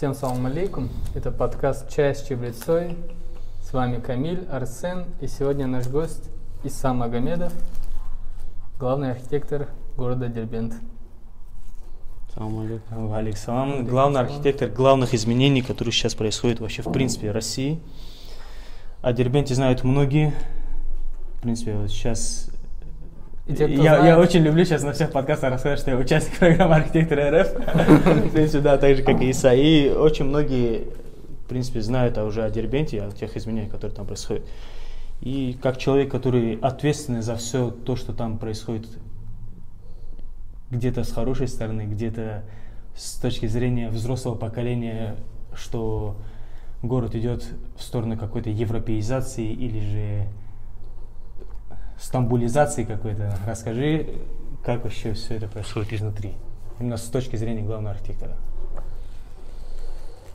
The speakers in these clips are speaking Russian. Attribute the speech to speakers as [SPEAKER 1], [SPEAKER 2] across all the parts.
[SPEAKER 1] Всем салам алейкум. Это подкаст «Чай с Чеблецой». С вами Камиль, Арсен и сегодня наш гость Иса Магомедов, главный архитектор города Дербент.
[SPEAKER 2] Салам алейкум.
[SPEAKER 3] Алейкум Главный архитектор главных изменений, которые сейчас происходят вообще в принципе в России. О Дербенте знают многие. В принципе, вот сейчас
[SPEAKER 1] И те, кто
[SPEAKER 3] я,
[SPEAKER 1] знает-
[SPEAKER 3] я очень люблю сейчас на всех подкастах рассказать, что я участник программы «Архитектор РФ». В принципе, да, так же, как и Иса. И очень многие, в принципе, знают уже о Дербенте, о тех изменениях, которые там происходят. И как человек, который ответственный за все то, что там происходит, где-то с хорошей стороны, где-то с точки зрения взрослого поколения, что город идет в сторону какой-то европеизации или же стамбулизации какой-то. Расскажи, как вообще все это происходит изнутри, именно с точки зрения главного архитектора.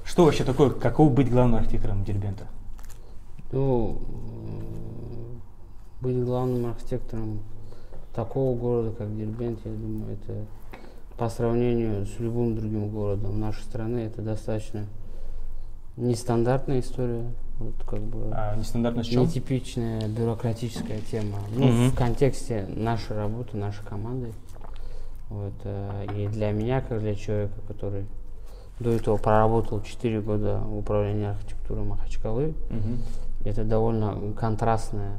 [SPEAKER 3] Что вообще такое, каково быть главным архитектором Дербента?
[SPEAKER 2] Ну, быть главным архитектором такого города, как Дербент, я думаю, это по сравнению с любым другим городом нашей страны, это достаточно нестандартная история. Вот как бы
[SPEAKER 3] А нестандартно с чем?
[SPEAKER 2] нетипичная бюрократическая тема. Ну,
[SPEAKER 3] Мгм.
[SPEAKER 2] в контексте нашей работы, нашей команды. Вот, э, и для меня, как для человека, который до этого проработал 4 года в управлении архитектурой Махачкалы,
[SPEAKER 3] Мгм.
[SPEAKER 2] это довольно контрастная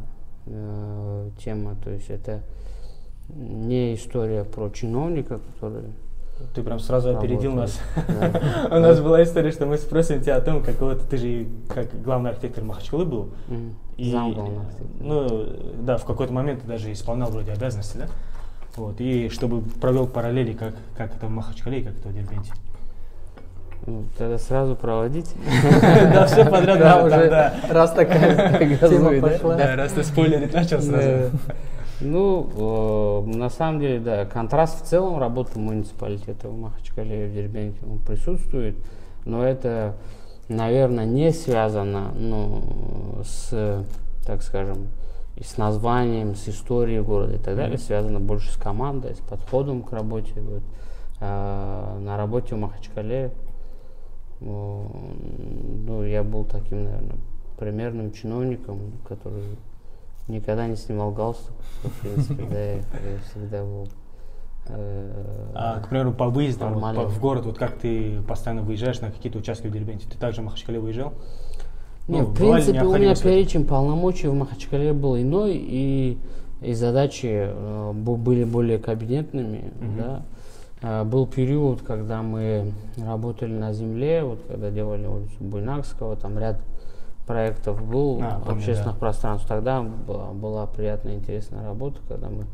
[SPEAKER 2] э, тема. То есть это не история про чиновника, который...
[SPEAKER 3] Ты прям сразу опередил нас.
[SPEAKER 2] Да.
[SPEAKER 3] У нас была история, что мы спросим тебя о том, какого ты, ты же как главный архитектор Махачкалы был. И. Ну, да, в какой-то момент ты даже исполнял вроде обязанности, да? Вот, и чтобы провел параллели, как, как это в Махачкале и как это в Дербенте.
[SPEAKER 2] Ну, Тогда сразу проводить.
[SPEAKER 3] Да, все подряд
[SPEAKER 1] Да,
[SPEAKER 3] уже
[SPEAKER 1] раз такая тема пошла.
[SPEAKER 3] Да, раз ты спойлерить начал сразу.
[SPEAKER 2] Ну, э, на самом деле, да, контраст в целом работы муниципалитета в Махачкале и в Дербенте он присутствует, но это, наверное, не связано ну, с, так скажем, и с названием, с историей города и так далее,
[SPEAKER 3] Мгм.
[SPEAKER 2] связано больше с командой, с подходом к работе. Вот. А, на работе в Махачкале э, ну, я был таким, наверное, примерным чиновником, который никогда не снимал галстук, в принципе, да, я, всегда был. э,
[SPEAKER 3] А, к примеру, по выездам вот, по- в город, вот как ты постоянно выезжаешь на какие-то участки в Дербенте? Ты также в Махачкале выезжал?
[SPEAKER 2] Не,
[SPEAKER 3] Ну,
[SPEAKER 2] в принципе, у меня перечень полномочий в Махачкале был иной, и, и задачи э, были более кабинетными.
[SPEAKER 3] Мгм.
[SPEAKER 2] Да. А, был период, когда мы работали на земле, вот когда делали улицу Буйнакского, там ряд проектов был
[SPEAKER 3] А, помню,
[SPEAKER 2] общественных
[SPEAKER 3] да.
[SPEAKER 2] пространств. Тогда была, была приятная, интересная работа, когда мы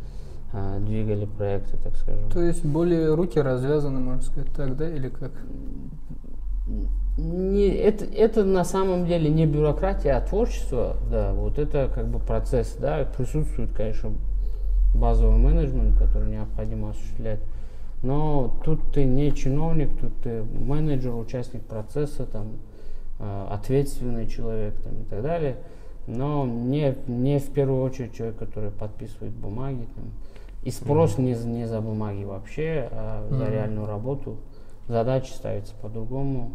[SPEAKER 2] а, двигали проекты, так скажем.
[SPEAKER 1] То есть более руки развязаны, можно сказать, так, да, или как?
[SPEAKER 2] Не, это, это на самом деле не бюрократия, а творчество, да, вот это как бы процесс, да, присутствует, конечно, базовый менеджмент, который необходимо осуществлять, но тут ты не чиновник, тут ты менеджер, участник процесса, там, ответственный человек там, и так далее, но не, не в первую очередь человек, который подписывает бумаги, там, и спрос не, за- не за бумаги вообще, а за
[SPEAKER 1] Мгм.
[SPEAKER 2] реальную работу, задачи ставятся по-другому,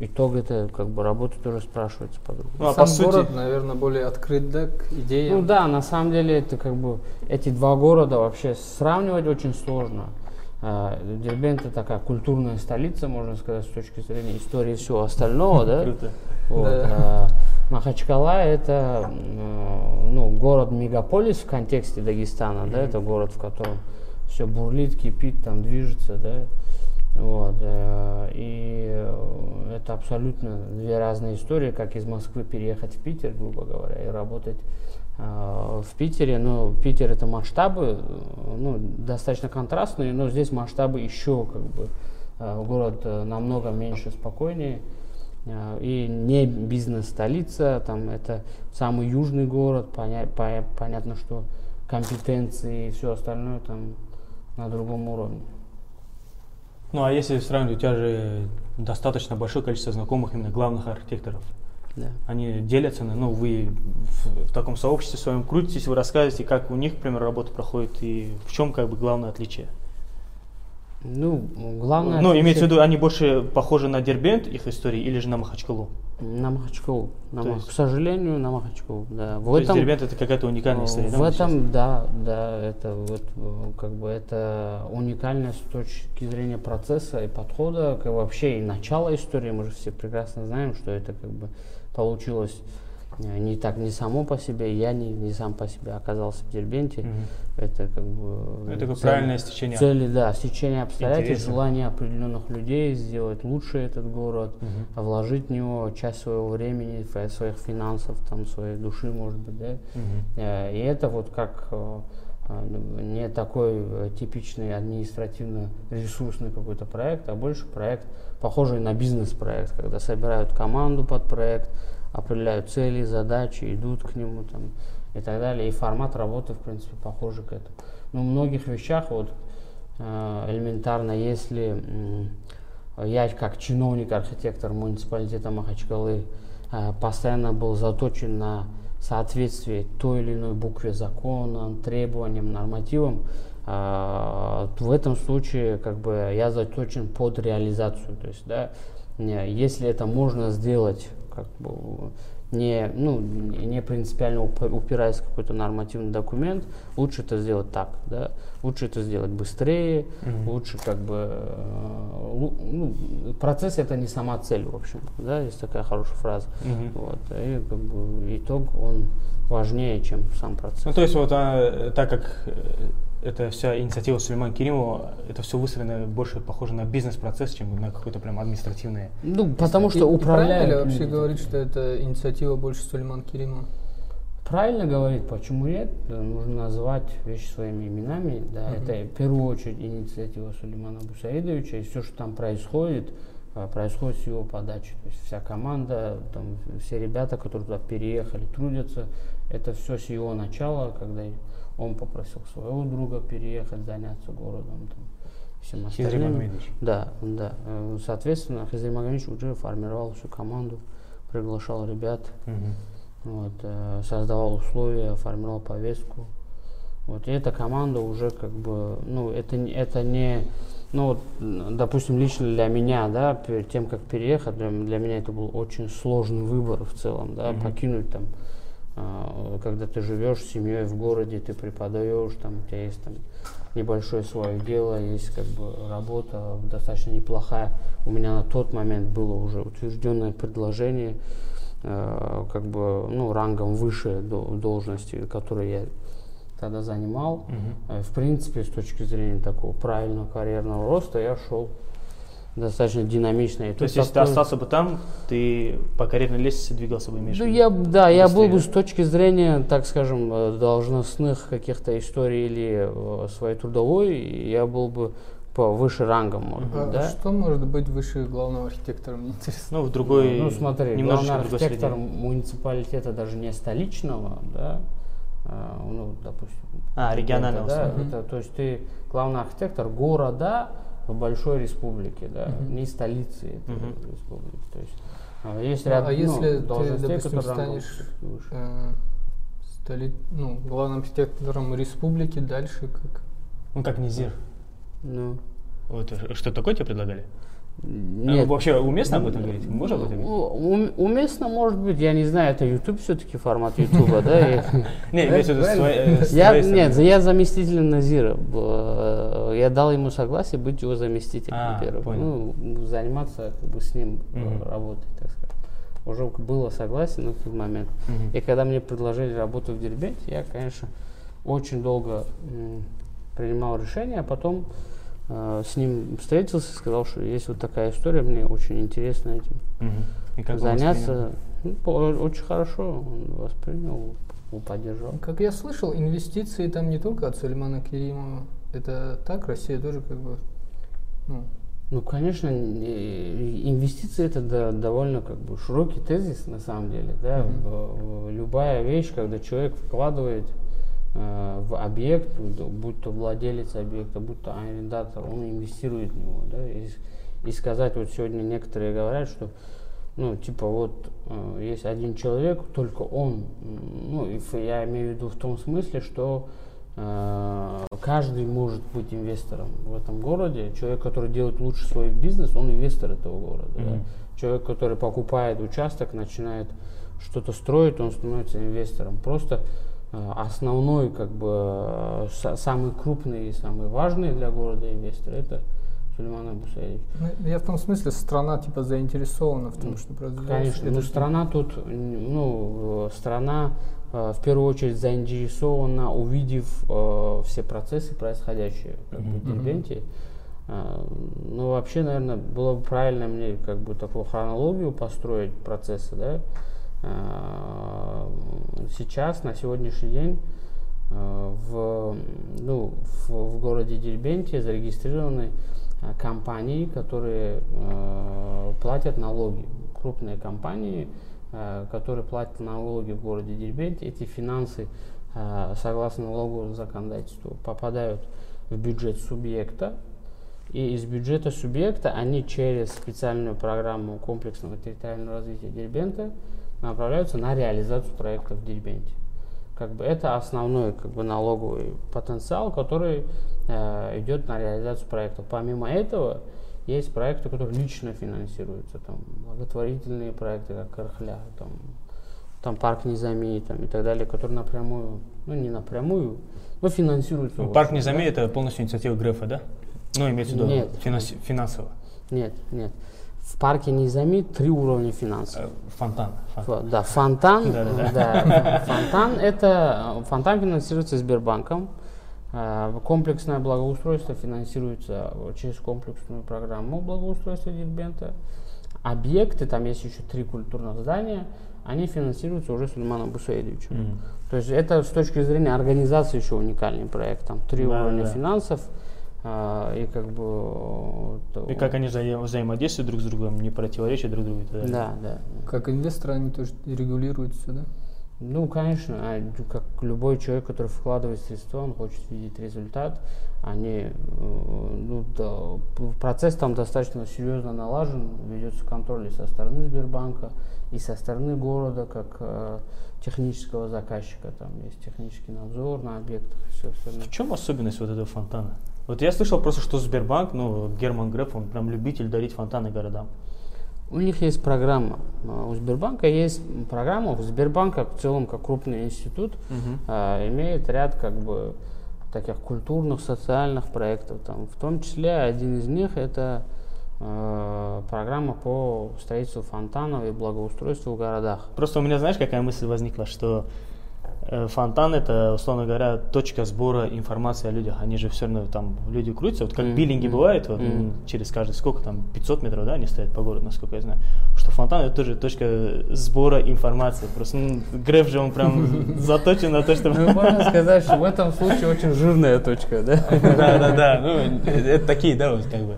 [SPEAKER 2] итог это как бы работа тоже спрашивается по-другому.
[SPEAKER 3] Ну, а
[SPEAKER 1] Сам
[SPEAKER 3] по сути-
[SPEAKER 1] город, наверное, более открыт, да, к идеям.
[SPEAKER 2] Ну да, на самом деле это как бы эти два города вообще сравнивать очень сложно. А, Дербент это такая культурная столица, можно сказать, с точки зрения истории и всего остального, да?
[SPEAKER 3] Круто.
[SPEAKER 2] Вот,
[SPEAKER 1] Да.
[SPEAKER 2] а Махачкала это м, ну, город-мегаполис в контексте Дагестана, да, это город, в котором все бурлит, кипит, там движется, да. Вот, и это абсолютно две разные истории, как из Москвы переехать в Питер, грубо говоря, и работать в Питере. Но Питер это масштабы, э, ну, достаточно контрастные, но здесь масштабы еще как бы э, город э, намного меньше, спокойнее. Э, И не бизнес-столица, там это самый южный город, поня- по- понятно, что компетенции и все остальное там на другом уровне.
[SPEAKER 3] Ну, а если сравнивать, у тебя же достаточно большое количество знакомых именно главных архитекторов.
[SPEAKER 2] Да.
[SPEAKER 3] Они делятся, на- ну, вы в, в таком сообществе своем крутитесь, вы рассказываете, как у них, к примеру, работа проходит и в чем как бы главное отличие.
[SPEAKER 2] Ну, главное...
[SPEAKER 3] Ну,
[SPEAKER 2] это
[SPEAKER 3] имеется в виду, они больше похожи на Дербент, их истории, или же на Махачкалу?
[SPEAKER 2] На Махачкалу. На Мах-
[SPEAKER 3] есть-
[SPEAKER 2] К сожалению, на Махачкалу, да. В
[SPEAKER 3] То есть
[SPEAKER 2] этом,
[SPEAKER 3] Дербент это какая-то уникальная история, да,
[SPEAKER 2] в
[SPEAKER 3] сейчас?
[SPEAKER 2] этом, да, да, это вот как бы это уникально с точки зрения процесса и подхода, как вообще и начала истории. Мы же все прекрасно знаем, что это как бы получилось э, не так, не само по себе. Я не, не сам по себе оказался в Дербенте.
[SPEAKER 3] Мгм.
[SPEAKER 2] Это как бы
[SPEAKER 3] Ну, Это
[SPEAKER 2] цель-
[SPEAKER 3] правильное стечение.
[SPEAKER 2] Цели, да, стечение обстоятельств,
[SPEAKER 3] Интересно.
[SPEAKER 2] желание определенных людей сделать лучше этот город,
[SPEAKER 3] Мгм.
[SPEAKER 2] вложить в него часть своего времени, своих финансов, там, своей души, может быть, да. Э, И это вот как э, э, не такой э, типичный административно-ресурсный какой-то проект, а больше проект, похожий на бизнес-проект, когда собирают команду под проект, определяют цели, задачи, идут к нему там, и так далее. И формат работы, в принципе, похожий к этому. Но в многих вещах вот э, элементарно, если я как чиновник, архитектор муниципалитета Махачкалы э, постоянно был заточен на соответствие той или иной букве закона, требованиям, нормативам, в этом случае как бы я заточен под реализацию. То есть, да, если это можно сделать как бы не, ну, не принципиально уп- упираясь в какой-то нормативный документ, лучше это сделать так, да, лучше это сделать быстрее,
[SPEAKER 3] Мгм.
[SPEAKER 2] лучше как бы э, ну, процесс это не сама цель, в общем, да, есть такая хорошая фраза.
[SPEAKER 3] Мгм.
[SPEAKER 2] Вот, и как бы итог он важнее, чем сам процесс.
[SPEAKER 3] Ну, то есть, вот а, так как э, это вся инициатива Сулеймана Керимова, это все выстроено больше похоже на бизнес-процесс, чем на какой-то прям административный.
[SPEAKER 2] Ну, потому что
[SPEAKER 1] и правильно
[SPEAKER 2] управляют
[SPEAKER 1] ли вообще говорить, что это инициатива больше Сулейман Керимова?
[SPEAKER 2] Правильно говорить, почему нет? Да, нужно называть вещи своими именами. Да,
[SPEAKER 1] Мгм.
[SPEAKER 2] Это в первую очередь инициатива Сулеймана Бусаидовича, и все, что там происходит, а, происходит с его подачи. То есть вся команда, там, все ребята, которые туда переехали, трудятся, это все с его начала, когда он попросил своего друга переехать, заняться городом, там, всем остальным.
[SPEAKER 3] Магомедович.
[SPEAKER 2] Да, да. Э, Соответственно, Хизри Магомедович уже формировал всю команду, приглашал ребят,
[SPEAKER 3] Мгм.
[SPEAKER 2] вот, э, создавал условия, формировал повестку. Вот, и эта команда уже как бы, ну, это, не- это не, ну, вот, допустим, лично для меня, да, перед тем, как переехать, для, для меня это был очень сложный выбор в целом, да,
[SPEAKER 3] Мгм.
[SPEAKER 2] покинуть там, когда ты живешь с семьей в городе, ты преподаешь, там, у тебя есть там небольшое свое дело, есть как бы работа достаточно неплохая. У меня на тот момент было уже утвержденное предложение, э, как бы, ну, рангом выше до- должности, которую я тогда занимал. Э, В принципе, с точки зрения такого правильного карьерного роста, я шел достаточно динамично. И
[SPEAKER 3] То есть, если ты остался бы там, ты по карьерной лестнице двигался бы, имеешь в
[SPEAKER 2] ну, я, да, я был бы
[SPEAKER 3] быстрее.
[SPEAKER 2] с точки зрения, так скажем, э, должностных каких-то историй или э, своей трудовой, я был бы по выше рангом, может
[SPEAKER 1] А
[SPEAKER 2] быть, да?
[SPEAKER 1] Что может быть выше главного архитектора, мне интересно?
[SPEAKER 3] Ну, в другой,
[SPEAKER 2] ну, смотри, главный архитектор
[SPEAKER 3] среде.
[SPEAKER 2] муниципалитета даже не столичного, да, а, ну, допустим.
[SPEAKER 3] А, регионального
[SPEAKER 2] да, это, то есть ты главный архитектор города в большой республике, да,
[SPEAKER 1] Мгм.
[SPEAKER 2] не столицы этой
[SPEAKER 3] Мгм.
[SPEAKER 2] республики. То есть а, есть
[SPEAKER 1] Ну,
[SPEAKER 2] ряд
[SPEAKER 1] а
[SPEAKER 2] ну,
[SPEAKER 1] если ты,
[SPEAKER 2] должностей,
[SPEAKER 1] допустим, станешь э, столи- ну, главным архитектором республики, дальше как?
[SPEAKER 3] Ну, как Низир.
[SPEAKER 2] Ну,
[SPEAKER 3] Вот, э, что такое тебе предлагали? А,
[SPEAKER 2] нет.
[SPEAKER 3] Вообще уместно об этом говорить? Можно об этом говорить?
[SPEAKER 2] Ум- уместно, может быть, я не знаю, это YouTube все-таки формат YouTube, да?
[SPEAKER 3] э, стороны.
[SPEAKER 2] нет, я заместитель Назира. Б- Я дал ему согласие быть его заместителем,
[SPEAKER 3] А, понял.
[SPEAKER 2] Ну, заниматься как бы с ним э, работой, так сказать. Уже было согласие на тот момент. И когда мне предложили работу в Дербенте, я, конечно, очень долго принимал решение, а потом э, с ним встретился сказал, что есть вот такая история, мне очень интересно этим
[SPEAKER 3] Мгм. И как
[SPEAKER 2] заняться. Ну, по- очень хорошо он воспринял, поддержал.
[SPEAKER 1] Как я слышал, инвестиции там не только от Сулеймана Керимова. Это так, Россия тоже как бы, ну,
[SPEAKER 2] Ну, конечно, э, инвестиции это да- довольно как бы широкий тезис на самом деле, да. В любая вещь, когда человек вкладывает э, в объект, будь- то владелец объекта, будь то арендатор, он инвестирует в него, да. И, и сказать вот сегодня некоторые говорят, что ну, типа вот э, есть один человек, только он, ну, я имею в виду в том смысле, что э, каждый может быть инвестором в этом городе. Человек, который делает лучше свой бизнес, он инвестор этого города. Да?
[SPEAKER 3] Мгм.
[SPEAKER 2] Человек, который покупает участок, начинает что-то строить, он становится инвестором. Просто э, основной, как бы, э, са- самый крупный и самый важный для города инвестор это Сулейман Абусаевич.
[SPEAKER 1] Ну, Я в том смысле, страна типа заинтересована в том, что произойдет.
[SPEAKER 2] Конечно,
[SPEAKER 1] Это
[SPEAKER 2] ну, страна тут, ну, э, страна э, в первую очередь заинтересована, увидев э, все процессы, происходящие как бы, в. Дербенте. Э, Ну, вообще, наверное, было бы правильно мне как бы такую хронологию построить процессы, да. Э, Сейчас, на сегодняшний день, э, в, ну, в, в городе Дербенте зарегистрированы э, компании, которые платят налоги. Крупные компании, которые платят налоги в городе Дербенте. Эти финансы, согласно налоговому законодательству, попадают в бюджет субъекта. И из бюджета субъекта они через специальную программу комплексного территориального развития Дербента направляются на реализацию проектов в Дербенте. Как бы это основной как бы, налоговый потенциал, который э, идет на реализацию проектов. Помимо этого, есть проекты, которые лично финансируются, там, благотворительные проекты, как Кархля, там, там парк Низами там, и так далее, которые напрямую, ну не напрямую, но финансируются.
[SPEAKER 3] Ну, Парк
[SPEAKER 2] да.
[SPEAKER 3] Низами это полностью инициатива Грефа, да? Ну, имеется в виду
[SPEAKER 2] Нет.
[SPEAKER 3] финанси- финансово.
[SPEAKER 2] Нет, нет. В парке Низами три уровня финансов.
[SPEAKER 3] Э, Фонтан. фонтан.
[SPEAKER 2] Фо- Да, фонтан, да, фонтан это э, фонтан финансируется Сбербанком. Э, Комплексное благоустройство финансируется через комплексную программу благоустройства Дербента. Объекты, там есть еще три культурных здания, они финансируются уже Сулейманом Бусаидовичем.
[SPEAKER 3] Мгм.
[SPEAKER 2] То есть это с точки зрения организации еще уникальный проект. Там три
[SPEAKER 3] Да,
[SPEAKER 2] уровня
[SPEAKER 3] да.
[SPEAKER 2] финансов. Э, И как бы... то-
[SPEAKER 3] И как они взаим- взаимодействуют друг с другом, не противоречат друг другу далее.
[SPEAKER 2] Да, да.
[SPEAKER 1] Как инвесторы они тоже регулируют все, да?
[SPEAKER 2] Ну, конечно, а, как любой человек, который вкладывает средства, он хочет видеть результат. Они, э, ну, да, процесс там достаточно серьезно налажен, ведется контроль и со стороны Сбербанка, и со стороны города, как э, технического заказчика. Там есть технический надзор на объектах и все остальное.
[SPEAKER 3] В чем особенность вот этого фонтана? Вот я слышал просто, что Сбербанк, ну, Герман Греф, он прям любитель дарить фонтаны городам.
[SPEAKER 2] У них есть программа. а, У Сбербанка есть программа. У Сбербанка в целом, как крупный институт, а, имеет ряд как бы таких культурных, социальных проектов. Там, в том числе один из них это программа по строительству фонтанов и благоустройству в городах.
[SPEAKER 3] Просто у меня, знаешь, какая мысль возникла, что э, фонтан это, условно говоря, точка сбора информации о людях. Они же все равно там люди крутятся. Вот как
[SPEAKER 2] Мгм,
[SPEAKER 3] биллинги
[SPEAKER 2] мгм,
[SPEAKER 3] бывает, вот, м, через каждый сколько там 500 метров, да, они стоят по городу, насколько я знаю. Что фонтан это тоже точка сбора информации. Просто ну, Греф же он прям заточен на то, что
[SPEAKER 2] Ну, можно сказать, что в этом случае очень жирная точка, да?
[SPEAKER 3] Да, да, да. Ну, это такие, да, вот как бы.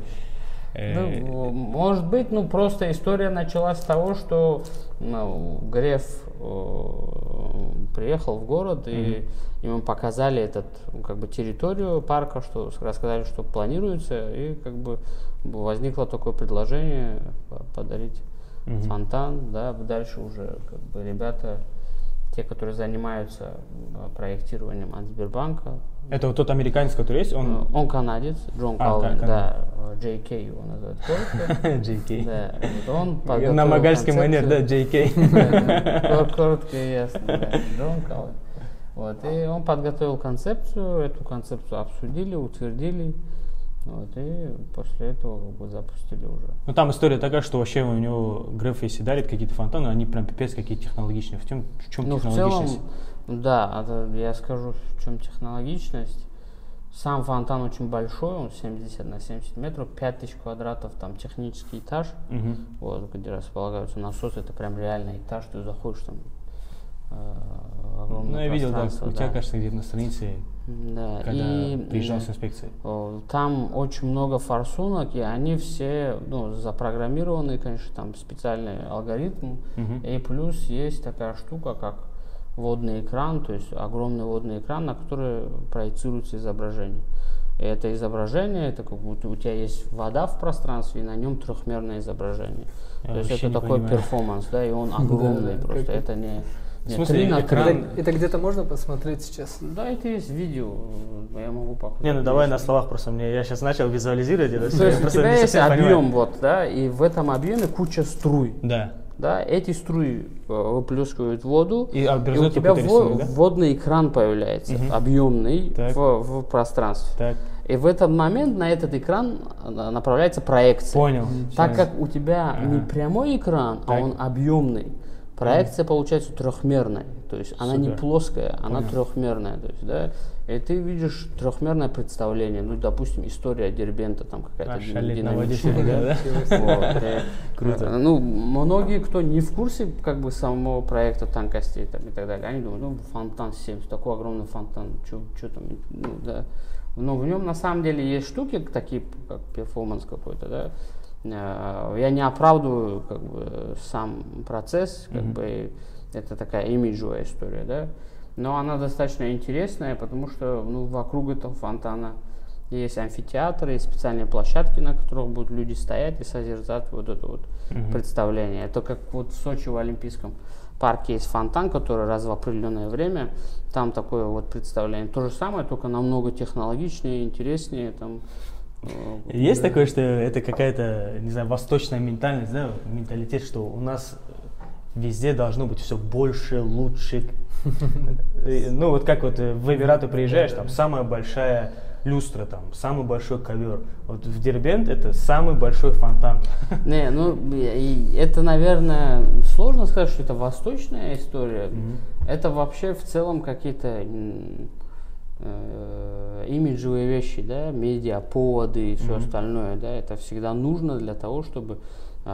[SPEAKER 3] Э,
[SPEAKER 2] Ну, может быть, ну просто история началась с того, что ну, Греф э, приехал в город и ему показали этот ну, как бы территорию парка, что рассказали, что планируется, и как бы возникло такое предложение по- подарить
[SPEAKER 3] Мгм.
[SPEAKER 2] фонтан, да, дальше уже как бы ребята, те, которые занимаются э, проектированием от Сбербанка,
[SPEAKER 3] Это вот тот американец, который есть,
[SPEAKER 2] э,
[SPEAKER 3] он...
[SPEAKER 2] он канадец, Джон
[SPEAKER 3] А,
[SPEAKER 2] Калвин,
[SPEAKER 3] кан-
[SPEAKER 2] да, э, JK его называют.
[SPEAKER 3] JK.
[SPEAKER 2] Да, вот он подготовил
[SPEAKER 3] На магальский манер, да. JK.
[SPEAKER 2] Коротко и ясно, да, Джон Калвин. Вот, и он подготовил концепцию, эту концепцию обсудили, утвердили, вот, и после этого как бы запустили уже.
[SPEAKER 3] Ну там история такая, что вообще у него Греф, если дарит какие-то фонтаны, они прям пипец какие технологичные. В чем, в чем
[SPEAKER 2] Ну, в целом,
[SPEAKER 3] технологичность?
[SPEAKER 2] Да, это я скажу, в чем технологичность. Сам фонтан очень большой, он 70 на 70 метров, 5000 квадратов, там технический этаж,
[SPEAKER 3] Мгм.
[SPEAKER 2] вот, где располагаются насосы, это прям реальный этаж, ты заходишь там э, огромное
[SPEAKER 3] Ну, я видел, да,
[SPEAKER 2] пространство,
[SPEAKER 3] у тебя,
[SPEAKER 2] да.
[SPEAKER 3] кажется, где-то на странице,
[SPEAKER 2] Да,
[SPEAKER 3] когда
[SPEAKER 2] и,
[SPEAKER 3] приезжал с инспекцией.
[SPEAKER 2] Там очень много форсунок, и они все ну, запрограммированы, конечно, там специальный алгоритм.
[SPEAKER 3] Мгм.
[SPEAKER 2] И плюс есть такая штука, как водный экран, то есть огромный водный экран, на который проецируется изображение. И это изображение, это как будто у тебя есть вода в пространстве, и на нем трехмерное изображение.
[SPEAKER 3] Я
[SPEAKER 2] то есть это
[SPEAKER 3] не
[SPEAKER 2] такой
[SPEAKER 3] понимаю.
[SPEAKER 2] перформанс, да, и он огромный
[SPEAKER 1] Да,
[SPEAKER 2] просто.
[SPEAKER 1] как-
[SPEAKER 2] Это не
[SPEAKER 3] В
[SPEAKER 2] Нет,
[SPEAKER 3] смысле,
[SPEAKER 2] три на
[SPEAKER 3] экран-
[SPEAKER 2] три.
[SPEAKER 1] Это, это где-то можно посмотреть сейчас?
[SPEAKER 2] Да, это есть видео, я могу показать.
[SPEAKER 3] Не, ну давай на словах просто мне. Я сейчас начал визуализировать это.
[SPEAKER 2] То есть у тебя
[SPEAKER 3] не
[SPEAKER 2] есть объем,
[SPEAKER 3] понимаю.
[SPEAKER 2] вот, да, и в этом объеме куча струй.
[SPEAKER 3] Да.
[SPEAKER 2] Да, эти струи э, выплескивают воду,
[SPEAKER 3] И
[SPEAKER 2] и у тебя во-
[SPEAKER 3] да?
[SPEAKER 2] водный экран появляется,
[SPEAKER 3] Мгм.
[SPEAKER 2] объемный
[SPEAKER 3] Так.
[SPEAKER 2] в, в пространстве.
[SPEAKER 3] Так,
[SPEAKER 2] И в этот момент на этот экран э, направляется проекция.
[SPEAKER 3] понял.
[SPEAKER 2] Так как у тебя не
[SPEAKER 3] Ага.
[SPEAKER 2] прямой экран,
[SPEAKER 3] Так.
[SPEAKER 2] а он объемный, проекция получается трехмерной. То есть она не
[SPEAKER 3] Супер.
[SPEAKER 2] плоская, она
[SPEAKER 3] Понял.
[SPEAKER 2] трехмерная. То есть, да, и ты видишь трехмерное представление. Ну, допустим, история Дербента там какая-то
[SPEAKER 3] А,
[SPEAKER 2] динамичная, да? Вот,
[SPEAKER 3] Круто.
[SPEAKER 2] э, Ну, многие, кто не в курсе как бы самого проекта тонкостей там, и так далее, они думают, ну, фонтан 70, такой огромный фонтан, что там, ну, да. Но в нем на самом деле есть штуки такие, как перформанс какой-то, да. Э, Я не оправдываю как бы сам процесс, как
[SPEAKER 3] Мгм.
[SPEAKER 2] бы это такая имиджевая история, да. Но она достаточно интересная, потому что ну, вокруг этого фонтана есть амфитеатры, есть специальные площадки, на которых будут люди стоять и созерцать вот это вот
[SPEAKER 3] Мгм.
[SPEAKER 2] представление. Это как вот в Сочи в Олимпийском парке есть фонтан, который раз в определенное время, там такое вот представление. То же самое, только намного технологичнее, интереснее. Там, э,
[SPEAKER 3] Есть
[SPEAKER 2] да.
[SPEAKER 3] такое, что это какая-то, не знаю, восточная ментальность, да, менталитет, что у нас везде должно быть все больше, лучше. Ну вот как вот э, в Эмираты приезжаешь, там самая большая люстра, там самый большой ковер. Вот в Дербент это самый большой фонтан.
[SPEAKER 2] Не, ну это, наверное, сложно сказать, что это восточная история. Это вообще в целом какие-то э, имиджевые вещи, да, медиа, поводы и все остальное, да, это всегда нужно для того, чтобы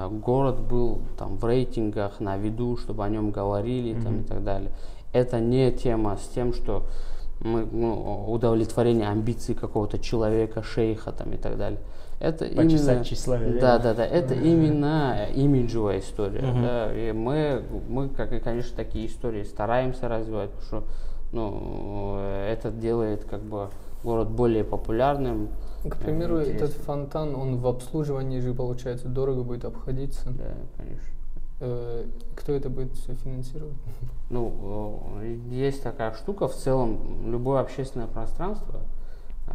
[SPEAKER 2] город был там в рейтингах на виду, чтобы о нем говорили там, и так далее. Это не тема с тем, что мы, ну, удовлетворение амбиций какого-то человека, шейха там и так далее. Это
[SPEAKER 3] Почесать
[SPEAKER 2] именно,
[SPEAKER 3] тщеславие,
[SPEAKER 2] да,
[SPEAKER 3] да?
[SPEAKER 2] да, это именно имиджевая история.
[SPEAKER 3] Мгм.
[SPEAKER 2] Да, и мы, мы, как и, конечно, такие истории стараемся развивать, потому что ну, э, это делает как бы город более популярным.
[SPEAKER 1] К примеру, этот
[SPEAKER 2] интересным.
[SPEAKER 1] фонтан, он в обслуживании же, получается, дорого будет обходиться.
[SPEAKER 2] Да, конечно.
[SPEAKER 1] Э, Кто это будет все финансировать?
[SPEAKER 2] Ну, э, есть такая штука, в целом, любое общественное пространство, э,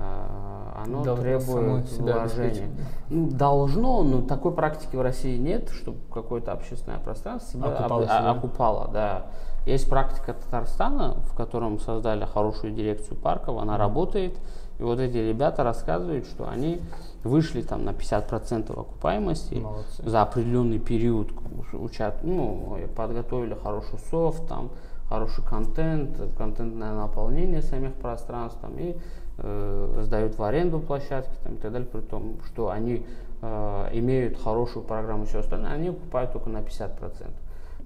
[SPEAKER 2] оно
[SPEAKER 1] Должно
[SPEAKER 2] требует вложения. Ну, должно, но такой практики в России нет, чтобы какое-то общественное пространство себя
[SPEAKER 3] Окупало
[SPEAKER 2] об- а-
[SPEAKER 3] себя.
[SPEAKER 2] окупало, да. Есть практика Татарстана, в котором создали хорошую дирекцию парков, она работает. И вот эти ребята рассказывают, что они вышли там на 50% окупаемости
[SPEAKER 3] Молодцы.
[SPEAKER 2] за определенный период, учат, ну, подготовили хороший софт, там, хороший контент, контентное наполнение самих пространств, там, и э, сдают в аренду площадки там, и так далее, при том, что они э, имеют хорошую программу и все остальное, они покупают только на 50%.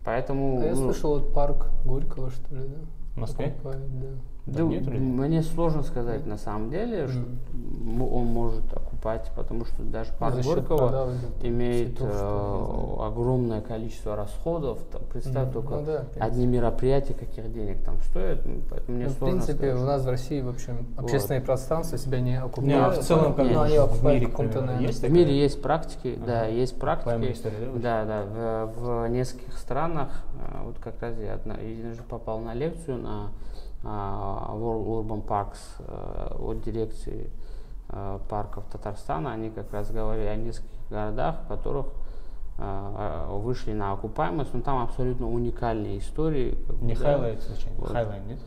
[SPEAKER 2] Поэтому...
[SPEAKER 1] А я
[SPEAKER 2] ну,
[SPEAKER 1] слышал, вот парк Горького, что ли, да?
[SPEAKER 3] В Москве?
[SPEAKER 1] Покупает, да.
[SPEAKER 2] Да,
[SPEAKER 3] нет
[SPEAKER 2] мне сложно сказать на самом деле, что м- он может окупать, потому что даже парк
[SPEAKER 1] За счет
[SPEAKER 2] Горького имеет
[SPEAKER 1] что ли, не
[SPEAKER 2] э, огромное количество расходов. Там, представь
[SPEAKER 1] Мгм.
[SPEAKER 2] только
[SPEAKER 1] Ну да, в
[SPEAKER 2] одни мероприятия, каких денег там стоят. Поэтому мне
[SPEAKER 1] Ну, в
[SPEAKER 2] сложно
[SPEAKER 1] принципе,
[SPEAKER 2] сказать.
[SPEAKER 1] у нас в России, в общем, общественное пространство себя не окупает.
[SPEAKER 3] Не, а в целом, как
[SPEAKER 1] ну,
[SPEAKER 3] бы
[SPEAKER 1] они
[SPEAKER 3] в
[SPEAKER 1] окупают
[SPEAKER 3] мире,
[SPEAKER 1] в
[SPEAKER 3] например, есть
[SPEAKER 2] В мире есть практики, да,
[SPEAKER 3] Ага.
[SPEAKER 2] есть
[SPEAKER 3] Окупаемая
[SPEAKER 2] практики.
[SPEAKER 3] история, да?
[SPEAKER 2] Да, да, в, в нескольких странах, а, вот как раз я одна, единожды попал на лекцию на World Urban Parks от дирекции а, парков Татарстана, они как раз говорили о нескольких городах, в которых а, а, вышли на окупаемость, но там абсолютно уникальные истории.
[SPEAKER 3] Не
[SPEAKER 2] да.
[SPEAKER 3] хайлайт случайно?
[SPEAKER 2] Вот.
[SPEAKER 3] High Line, нет?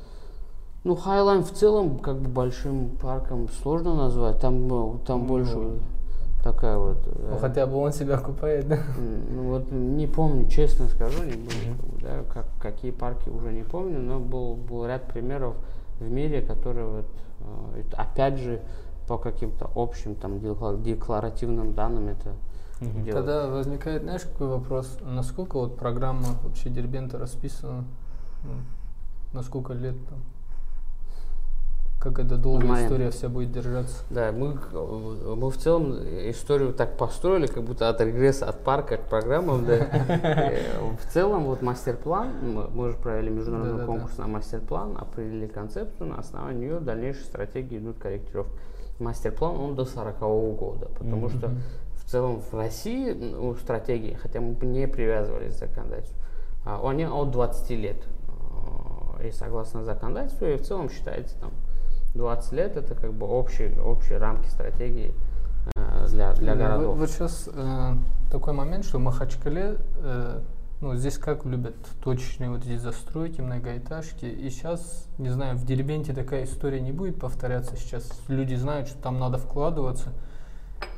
[SPEAKER 2] Ну, High Line в целом, как бы большим парком сложно назвать. Там, ну, там
[SPEAKER 3] Ну,
[SPEAKER 2] больше такая вот.
[SPEAKER 1] Ну,
[SPEAKER 2] э,
[SPEAKER 1] хотя бы он себя окупает, да?
[SPEAKER 2] Ну вот не помню, честно скажу, не буду, как бы, да, как, какие парки уже не помню, но был, был ряд примеров в мире, которые вот, э, опять же по каким-то общим там декла- декларативным данным это делают.
[SPEAKER 1] Тогда возникает, знаешь, какой вопрос? Насколько вот программа вообще Дербента расписана? Ну, На сколько лет там? Как эта долгая
[SPEAKER 2] Момент.
[SPEAKER 1] история вся будет держаться?
[SPEAKER 2] Да, мы, э, мы в целом историю так построили, как будто от регресса от парка к программам. Да. Э, В целом, вот мастер-план, мы, же провели международный
[SPEAKER 1] Да-да-да.
[SPEAKER 2] конкурс на мастер-план, определили концепцию, на основании нее дальнейшие стратегии идут корректировки. Мастер-план, он до 40 года, потому что в целом в России ну, стратегии, хотя мы не привязывались к законодательству, а, они от 20 лет. и согласно законодательству, и в целом считается там 20 лет это как бы общие, общие рамки стратегии э, для, для городов.
[SPEAKER 1] Вот, вот сейчас э, такой момент, что в Махачкале, э, ну, здесь как любят точечные вот эти застройки, многоэтажки. И сейчас, не знаю, в Дербенте такая история не будет повторяться. Сейчас люди знают, что там надо вкладываться.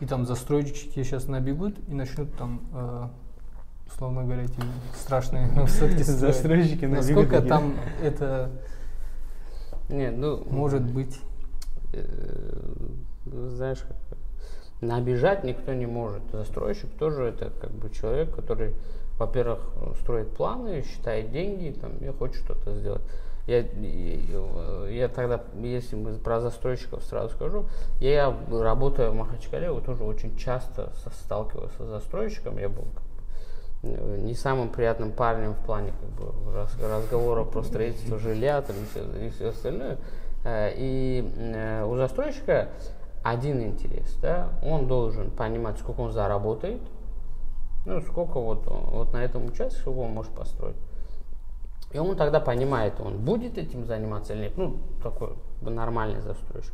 [SPEAKER 1] И там застройщики сейчас набегут и начнут там, э, условно говоря, эти страшные.
[SPEAKER 3] Застройщики набегут
[SPEAKER 1] Насколько там это
[SPEAKER 2] Нет, ну,
[SPEAKER 1] может быть?
[SPEAKER 2] э, знаешь, как бы, набежать никто не может. Застройщик тоже это как бы человек, который, во-первых, строит планы, считает деньги там, и хочет что-то сделать. Я, и- я тогда, если мы про застройщиков сразу скажу, я работая в Махачкале, вот тоже очень часто сталкивался с застройщиком. Я был не самым приятным парнем в плане как бы, раз- разговоров про строительство жилья там, и, все, и все остальное. Э, И э, у застройщика один интерес, да, он должен понимать, сколько он заработает, ну, сколько вот, вот на этом участке, сколько он может построить. И он тогда понимает, он будет этим заниматься или нет. Ну, такой нормальный застройщик.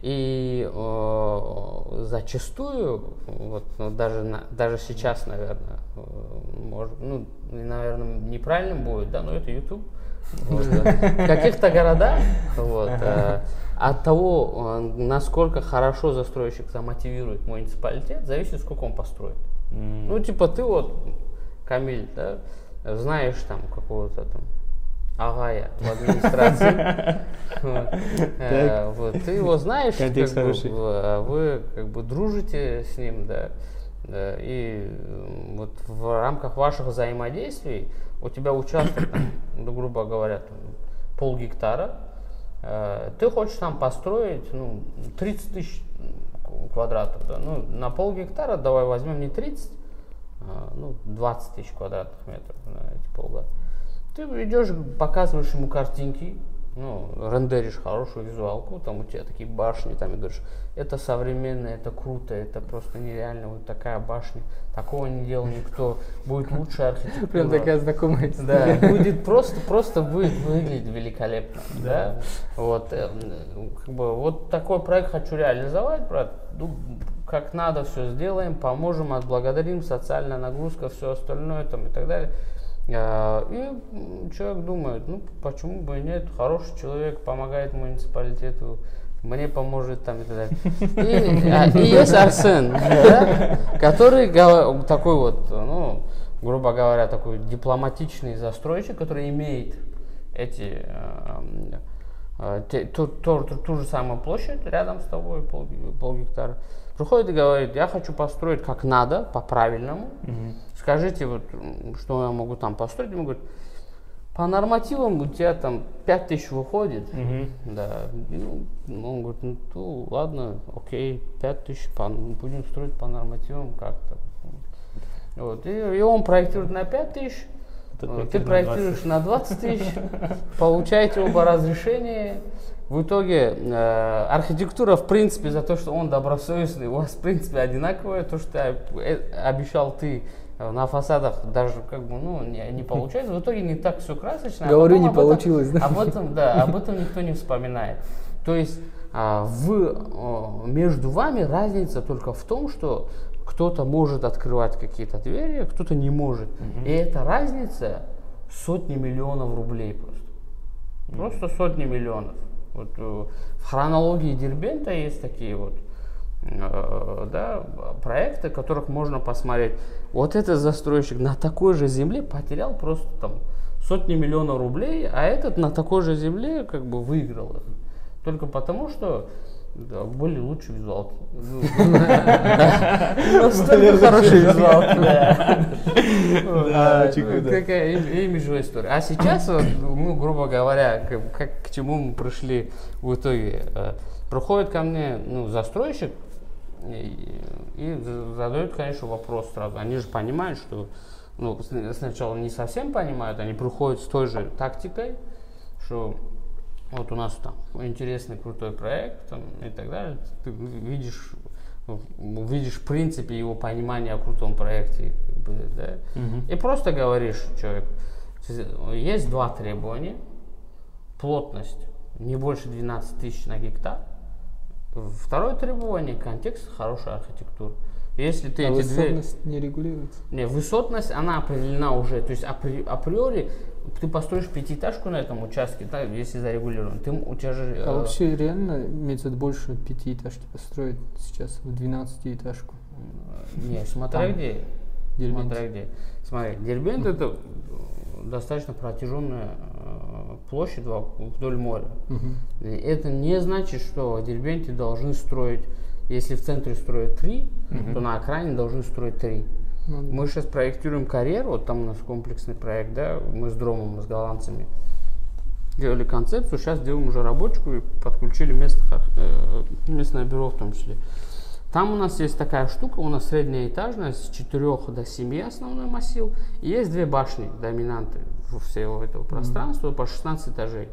[SPEAKER 2] И э, зачастую, вот, ну, даже, на- даже сейчас, наверное, э, может, ну, наверное, неправильным будет, да, но это YouTube. Вот, да. В каких-то городах вот, э, от того, э, насколько хорошо застройщик замотивирует муниципалитет, зависит, сколько он построит. Ну, типа, ты вот, Камиль, да, знаешь там какого-то там агая в администрации. Э, Ты его знаешь, в- вы как бы дружите с ним, да, и вот в рамках ваших взаимодействий у тебя участок, ну, грубо говоря, пол гектара, э, ты хочешь там построить ну, 30 тысяч квадратов. Да? Ну, на пол гектара давай возьмем не 30, а, ну, 20 тысяч квадратных метров на эти полгода. Ты идешь, показываешь ему картинки, ну, рендеришь хорошую визуалку, там у тебя такие башни, там и говоришь, это современно, это круто, это просто нереально, вот такая башня, такого не делал никто, будет лучшая архитектура.
[SPEAKER 1] Прям такая знакомая
[SPEAKER 2] Да, будет просто, просто будет выглядеть великолепно, да. Вот, э, м, как бы, вот такой проект хочу реализовать, брат. Ну, как надо, все сделаем, поможем, отблагодарим, социальная нагрузка, все остальное там и так далее. А, И человек думает, ну почему бы и нет, хороший человек, помогает муниципалитету, мне поможет там и так далее. И, а, и есть Арсен, да, который такой вот, ну, грубо говоря, такой дипломатичный застройщик, который имеет эти э, те- ту, ту- ту- ту же самую площадь рядом с тобой, пол, полгектара. Приходит и говорит, я хочу построить как надо, по-правильному. Скажите, вот, что я могу там построить? Ему говорят, по нормативам у тебя там 5 тысяч выходит.
[SPEAKER 3] Мгм.
[SPEAKER 2] Да. И, Ну, он говорит, ну, ну, ладно, окей, 5 тысяч, по- будем строить по нормативам как-то. Вот. И, и он проектирует на 5 тысяч, ты
[SPEAKER 3] проектирует на 20.
[SPEAKER 2] проектируешь на 20 тысяч, получаете оба разрешения. В итоге э, архитектура, в принципе, за то, что он добросовестный, у вас, в принципе, одинаковое. То, что э, обещал ты на фасадах, даже как бы, ну, не, не получается. В итоге не так все красочно. а
[SPEAKER 1] Говорю,
[SPEAKER 2] потом
[SPEAKER 1] не
[SPEAKER 2] об этом-
[SPEAKER 1] получилось, да?
[SPEAKER 2] Об этом, да, об этом никто не вспоминает. То есть а, в, э, между вами разница только в том, что кто-то может открывать какие-то двери, кто-то не может. И эта разница сотни миллионов рублей просто. Просто сотни миллионов. Вот, э, в хронологии Дербента есть такие вот э, да, проекты, которых можно посмотреть. Вот этот застройщик на такой же земле потерял просто там сотни миллионов рублей, а этот на такой же земле как бы выиграл их. Только потому, что да, были лучшие визуалки. Настолько Вот,
[SPEAKER 3] чекуда.
[SPEAKER 2] Какая им- имиджевая история. А сейчас, ну, грубо говоря, как, к чему мы пришли в итоге. э, Приходит ко мне ну, застройщик и, и за- задает, конечно, вопрос сразу. Они же понимают, что ну, сначала не совсем понимают, они приходят с той же тактикой, что вот у нас там интересный крутой проект там, и так далее. Ты видишь, видишь в принципе его понимание о крутом проекте. да?
[SPEAKER 3] Мгм.
[SPEAKER 2] И просто говоришь человеку, есть два требования. плотность не больше 12 тысяч на гектар. Второе требование – контекст хорошая архитектура. Если ты
[SPEAKER 1] а
[SPEAKER 2] эти две...
[SPEAKER 1] высотность не регулируется?
[SPEAKER 2] Не, высотность, она определена уже. То есть апри- априори ты построишь пятиэтажку на этом участке, да, если зарегулирован. Ты, у тебя же...
[SPEAKER 1] А
[SPEAKER 2] э,
[SPEAKER 1] вообще реально виду больше пятиэтажки построить сейчас в 12-этажку?
[SPEAKER 2] Не, смотря где.
[SPEAKER 1] Дербент.
[SPEAKER 2] Смотря где. Смотри, Дербент это э, достаточно протяженная э, площадь вдоль моря. И это не значит, что в Дербенте должны строить, если в центре строят три, то на окраине должны строить три.
[SPEAKER 1] Ну.
[SPEAKER 2] Мы сейчас проектируем карьеру, вот там у нас комплексный проект, да, мы с Дромом, с голландцами делали концепцию, сейчас делаем уже рабочку и подключили местных, э, местное бюро в том числе. Там у нас есть такая штука, у нас средняя этажная, с 4 до 7 основной массив, и есть две башни, доминанты всего этого пространства по 16 этажей.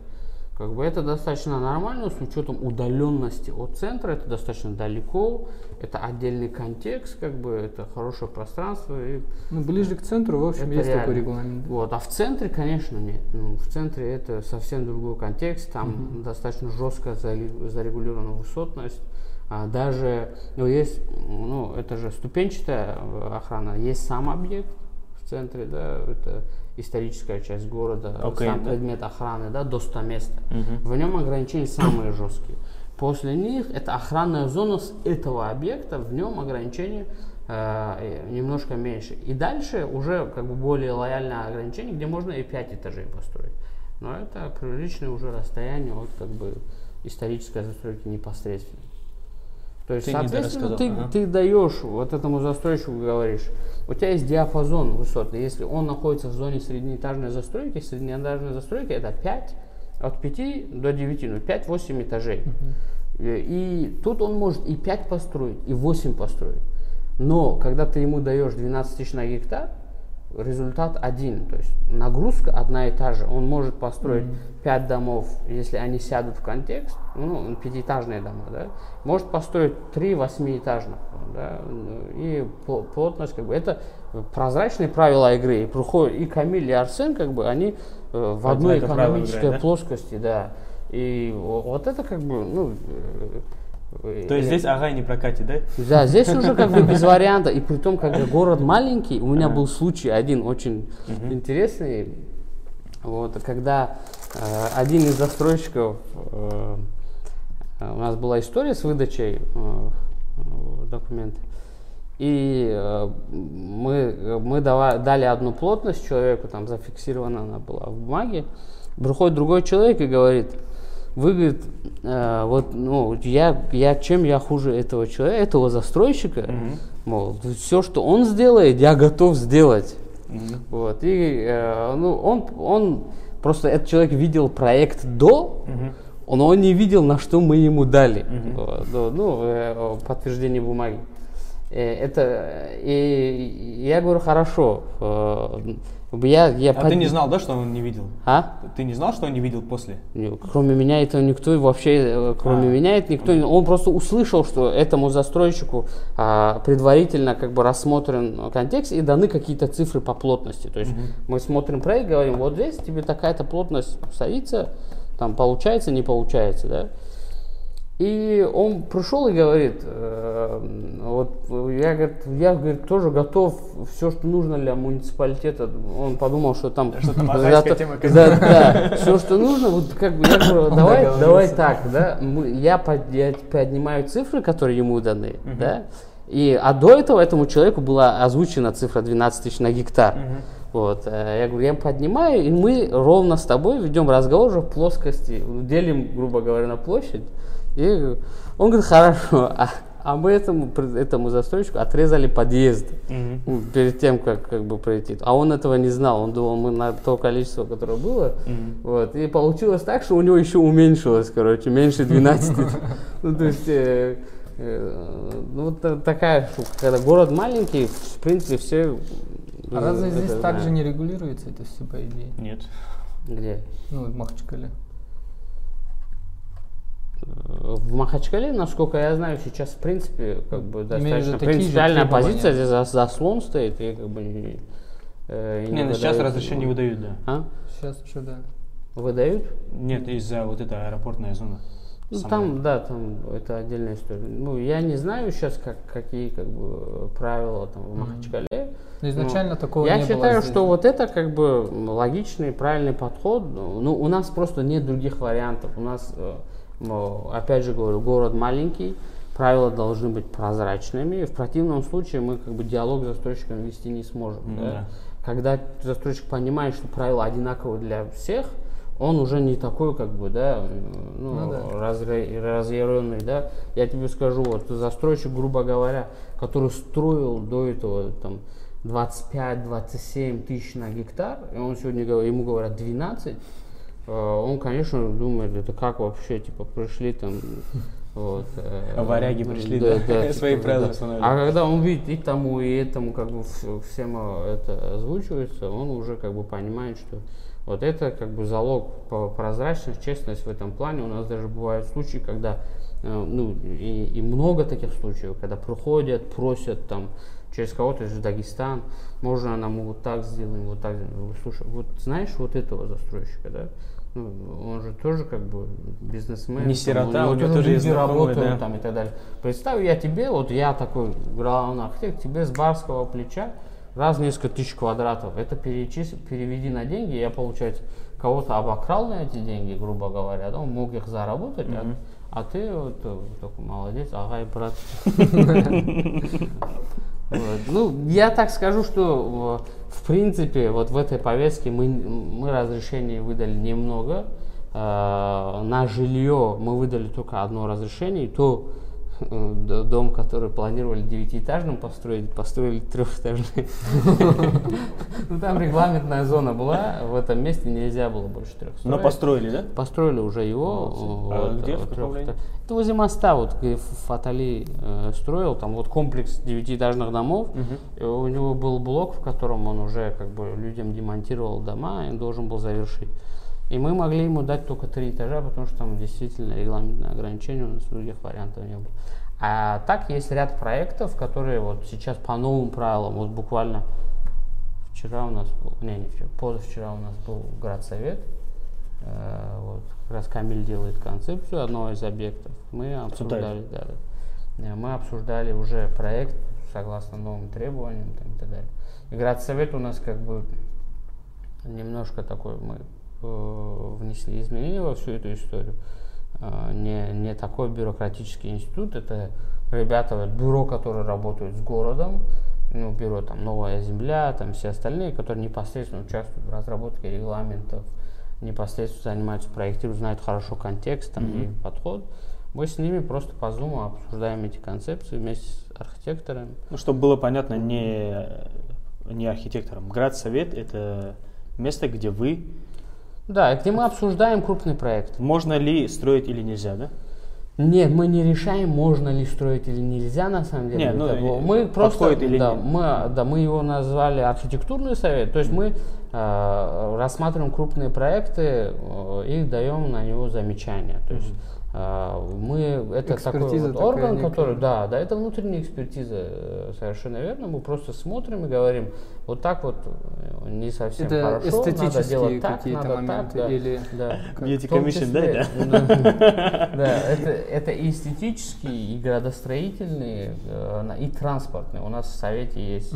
[SPEAKER 2] Как бы это достаточно нормально с учетом удаленности от центра, это достаточно далеко, это отдельный контекст, как бы это хорошее пространство. И,
[SPEAKER 1] Ну, ближе к центру, в общем, есть такой
[SPEAKER 2] реально.
[SPEAKER 1] регламент.
[SPEAKER 2] вот. А в центре, конечно, нет. Ну, в центре это совсем другой контекст, там достаточно жестко заре- зарегулирована высотность. А даже, ну, есть, ну, это же ступенчатая э, охрана, есть сам объект в центре, да, это историческая часть города,
[SPEAKER 3] Окей,
[SPEAKER 2] сам
[SPEAKER 3] да.
[SPEAKER 2] предмет охраны, да, до 100 мест.
[SPEAKER 3] Мгм.
[SPEAKER 2] В нем ограничения самые жесткие. После них это охранная зона с этого объекта, в нем ограничения э, немножко меньше. И дальше уже как бы более лояльное ограничение, где можно и 5 этажей построить. Но это приличное уже расстояние от как бы исторической застройки непосредственно. То есть,
[SPEAKER 3] Ты
[SPEAKER 2] соответственно, ты,
[SPEAKER 3] ага.
[SPEAKER 2] ты даешь вот этому застройщику, говоришь, у тебя есть диапазон высотный. Если он находится в зоне среднеэтажной застройки, среднеэтажная застройка это 5, от 5 до 9, ну 5-8 этажей. Э, И тут он может и 5 построить, и 8 построить. Но когда ты ему даешь 12 тысяч на гектар, результат один. То есть нагрузка одна и та же. Он может построить 5 домов, если они сядут в контекст, ну, пятиэтажные дома, да, может построить 3 восьмиэтажных. Да, и пл- плотность, как бы, это прозрачные правила игры. И, проходит- и Камиль, и Арсен, как бы, они э, в одной экономической
[SPEAKER 3] да?
[SPEAKER 2] плоскости, да. И вот это как бы, ну... э,
[SPEAKER 3] То есть
[SPEAKER 2] э,
[SPEAKER 3] здесь ага не прокатит, да?
[SPEAKER 2] да, здесь уже как бы без варианта. И при том, когда город маленький, у меня был случай один очень интересный. Вот, когда э, один из застройщиков, э, э, у нас была история с выдачей э, э, документа. И э, мы, мы дава- дали одну плотность человеку, там зафиксирована она была в бумаге. Приходит другой человек и говорит, вы, говорит, э, вот, ну, я, я, чем я хуже этого человека, этого застройщика, мол, все, что он сделает, я готов сделать. Вот, и, э, ну, он, он, просто этот человек видел проект до, но он не видел, на что мы ему дали, Вот, ну, э, подтверждение бумаги. Э, Это, э, и я говорю, хорошо, я, я
[SPEAKER 3] А ты
[SPEAKER 2] под-
[SPEAKER 3] не знал, да, что он не видел?
[SPEAKER 2] А?
[SPEAKER 3] Ты не знал, что он не видел после?
[SPEAKER 2] Кроме меня это никто вообще, э, кроме
[SPEAKER 3] А.
[SPEAKER 2] меня это никто, не- он просто услышал, что этому застройщику а, предварительно как бы рассмотрен контекст и даны какие-то цифры по плотности. То есть мы смотрим проект, говорим, вот здесь тебе такая-то плотность садится, там получается, не получается, да. И он пришел и говорит, э, вот я, говорит, я говорит, тоже готов все, что нужно для муниципалитета. Он подумал, что там
[SPEAKER 3] Что-то
[SPEAKER 2] Да,
[SPEAKER 3] тема
[SPEAKER 2] да, да, все, что нужно, вот как бы я говорю, давай, давай так, да, мы- я, под- я поднимаю цифры, которые ему даны, да, и, а до этого этому человеку была озвучена цифра 12 тысяч на гектар. Вот, э, я говорю, я поднимаю, и мы ровно с тобой ведем разговор уже в плоскости, делим, грубо говоря, на площадь. И он говорит, хорошо, а, а мы этому, этому застройщику отрезали подъезд ну, перед тем, как, как бы пройти. А он этого не знал, он думал, мы на то количество, которое было. Вот, и получилось так, что у него еще уменьшилось, короче, меньше 12. Ну, то есть, э, э, ну, вот та- такая штука. Когда город маленький, в принципе, все...
[SPEAKER 1] А разве здесь также не регулируется это все по идее?
[SPEAKER 3] Нет.
[SPEAKER 2] Где?
[SPEAKER 1] Ну, в Махачкале.
[SPEAKER 2] В Махачкале, насколько я знаю, сейчас, в принципе, как бы достаточно принципиальная позиция, здесь за- заслон стоит, и как бы не, э, и
[SPEAKER 3] Не, ну сейчас разрешение выдают, да.
[SPEAKER 2] А?
[SPEAKER 1] Сейчас уже да.
[SPEAKER 2] Выдают?
[SPEAKER 3] Нет, из-за вот этой аэропортная зона.
[SPEAKER 2] Ну, там, да, там это отдельная история. Ну, я не знаю сейчас, как, какие как бы, правила там в Махачкале.
[SPEAKER 1] Но изначально такого
[SPEAKER 2] Я
[SPEAKER 1] не
[SPEAKER 2] считаю,
[SPEAKER 1] было здесь.
[SPEAKER 2] что вот это как бы логичный, правильный подход. Ну, у нас просто нет других вариантов. У нас, ну, опять же говорю, город маленький, правила должны быть прозрачными. В противном случае мы как бы диалог с застройщиком вести не сможем.
[SPEAKER 3] Ну
[SPEAKER 2] да.
[SPEAKER 3] да.
[SPEAKER 2] Когда застройщик понимает, что правила одинаковые для всех, он уже не такой, как бы, да, ну,
[SPEAKER 1] Ну да.
[SPEAKER 2] разре- разъяренный, да. Я тебе скажу, вот застройщик, грубо говоря, который строил до этого там 25-27 тысяч на гектар, и он сегодня ему говорят 12, э, он, конечно, думает, это как вообще, типа, пришли там, вот. э,
[SPEAKER 3] Варяги пришли, да, свои
[SPEAKER 2] типа,
[SPEAKER 3] правила
[SPEAKER 2] да.
[SPEAKER 3] установили.
[SPEAKER 2] А когда он видит и тому, и этому, как бы вс- всем э, это озвучивается, он уже как бы понимает, что вот это как бы залог по прозрачность, честность в этом плане. У нас даже бывают случаи, когда, э, ну, и, и много таких случаев, когда приходят, просят там через кого-то из Дагестан, можно нам вот так сделаем, вот так сделаем. Слушай, вот знаешь вот этого застройщика, да? Он же тоже как бы бизнесмен.
[SPEAKER 3] Не
[SPEAKER 2] там,
[SPEAKER 3] сирота,
[SPEAKER 2] него
[SPEAKER 3] у него тоже есть знакомые, да.
[SPEAKER 2] там и так далее. Представь, я тебе, вот я такой главный архитектор, тебе с барского плеча раз несколько тысяч квадратов. Это перечис... переведи на деньги, я, получается, кого-то обокрал на эти деньги, грубо говоря, да, он мог их заработать, а-
[SPEAKER 3] Мгм.
[SPEAKER 2] а, ты вот э, такой молодец, ага, и брат. Ну, я так скажу, что э, в принципе вот в этой повестке мы, мы разрешений выдали немного. Э, На жилье мы выдали только одно разрешение, и то дом, который планировали девятиэтажным построить, построили трехэтажный. Ну там регламентная зона была, в этом месте нельзя было больше трех
[SPEAKER 3] Но построили, да?
[SPEAKER 2] Построили уже его.
[SPEAKER 3] Молодцы. А где, районе?
[SPEAKER 2] Это возле моста, вот где Фатали э, строил, там вот комплекс девятиэтажных домов. У него был блок, в котором он уже как бы людям демонтировал дома и должен был завершить. И мы могли ему дать только три этажа, потому что там действительно регламентное ограничение, у нас других вариантов не было. А так есть ряд проектов, которые вот сейчас по новым правилам, вот буквально вчера у нас был, не, не вчера, позавчера у нас был градсовет, Э, вот, как раз Камиль делает концепцию одного из объектов. Мы обсуждали, да, да. Э, мы обсуждали уже проект согласно новым требованиям там, и так далее. И градсовет у нас как бы немножко такой мы внесли изменения во всю эту историю. Э, не, не такой бюрократический институт, это ребята, вот, бюро, которые работают с городом, ну, бюро там «Новая земля», там все остальные, которые непосредственно участвуют в разработке регламентов, непосредственно занимаются проектированием, знают хорошо контекст там, и подход. Мы с ними просто по зуму обсуждаем эти концепции вместе с архитекторами.
[SPEAKER 3] Ну, чтобы было понятно, не, не архитектором. Градсовет – это место, где вы,
[SPEAKER 2] Да, где мы обсуждаем крупный проект.
[SPEAKER 3] можно ли строить или нельзя, да?
[SPEAKER 2] Нет, мы не решаем, можно ли строить или нельзя на самом деле.
[SPEAKER 3] Не, ну,
[SPEAKER 2] Как бы
[SPEAKER 3] э,
[SPEAKER 2] мы просто,
[SPEAKER 3] или
[SPEAKER 2] да,
[SPEAKER 3] нет.
[SPEAKER 2] мы, да, мы его назвали архитектурный совет. То есть мы э, рассматриваем крупные проекты э, и даем на него замечания. То есть мы это такой
[SPEAKER 1] Экспертиза
[SPEAKER 2] вот
[SPEAKER 1] такая
[SPEAKER 2] орган,
[SPEAKER 1] некая.
[SPEAKER 2] который, да, да, это внутренняя экспертиза, э, совершенно верно. Мы просто смотрим и говорим, вот так вот э, не совсем
[SPEAKER 1] Это
[SPEAKER 2] хорошо, надо
[SPEAKER 1] эстетические
[SPEAKER 2] делать так,
[SPEAKER 1] какие-то
[SPEAKER 2] надо
[SPEAKER 1] моменты
[SPEAKER 2] так, да,
[SPEAKER 1] или
[SPEAKER 2] да.
[SPEAKER 3] Beauty commission, да,
[SPEAKER 2] числе-
[SPEAKER 3] да?
[SPEAKER 2] Да, это, это и эстетические, и градостроительные, э, и транспортные. У нас в Совете есть.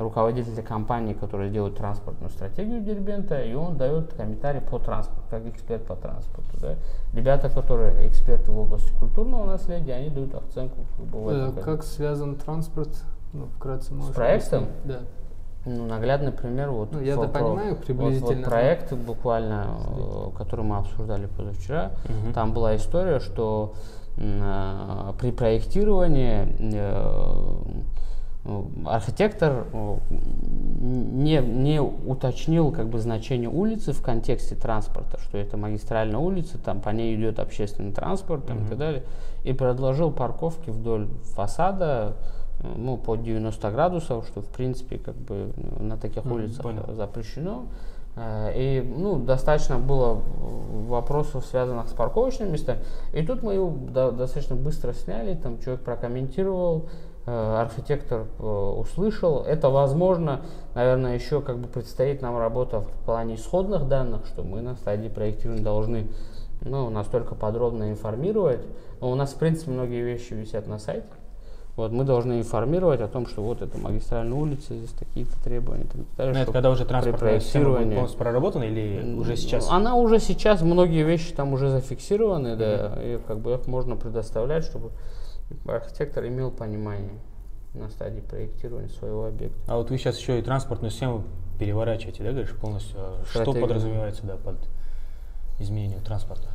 [SPEAKER 2] Руководитель компании, который делает транспортную стратегию Дербента, и он дает комментарий по транспорту, как эксперт по транспорту. Да. Ребята, которые эксперты в области культурного наследия, они дают оценку как бы, в этом, как
[SPEAKER 1] связан транспорт? Ну, вкратце можешь
[SPEAKER 2] проектом?
[SPEAKER 1] объяснить? Да.
[SPEAKER 2] Ну, наглядный пример, вот,
[SPEAKER 1] Ну, я-то
[SPEAKER 2] про-
[SPEAKER 1] понимаю
[SPEAKER 2] вот-
[SPEAKER 1] приблизительно.
[SPEAKER 2] Вот, проект буквально, э, который мы обсуждали позавчера,
[SPEAKER 3] Мгм.
[SPEAKER 2] там была история, что э, при проектировании э, архитектор э, не, не уточнил как бы значение улицы в контексте транспорта, что это магистральная улица, там по ней идет общественный транспорт там, и так далее, и предложил парковки вдоль фасада э, ну, под 90 градусов, что в принципе как бы э, на таких
[SPEAKER 3] Мгм,
[SPEAKER 2] улицах
[SPEAKER 3] понял.
[SPEAKER 2] запрещено. И ну, достаточно было вопросов, связанных с парковочными местами. И тут мы его до- достаточно быстро сняли, там человек прокомментировал, архитектор э, услышал. Это возможно, наверное, еще как бы предстоит нам работа в плане исходных данных, что мы на стадии проектирования должны ну, настолько подробно информировать. Но у нас, в принципе, многие вещи висят на сайте. Вот, мы должны информировать о том, что вот это магистральная улица, здесь такие-то требования. Далее,
[SPEAKER 3] Но это когда уже транспортная система полностью проработана или уже сейчас?
[SPEAKER 2] Она уже сейчас, многие вещи там уже зафиксированы, да, и как бы их можно предоставлять, чтобы архитектор имел понимание на стадии проектирования своего объекта.
[SPEAKER 3] А вот вы сейчас еще и транспортную систему переворачиваете, да, говоришь, полностью. А Что
[SPEAKER 2] Стратегию.
[SPEAKER 3] подразумевается, да, под изменением транспорта,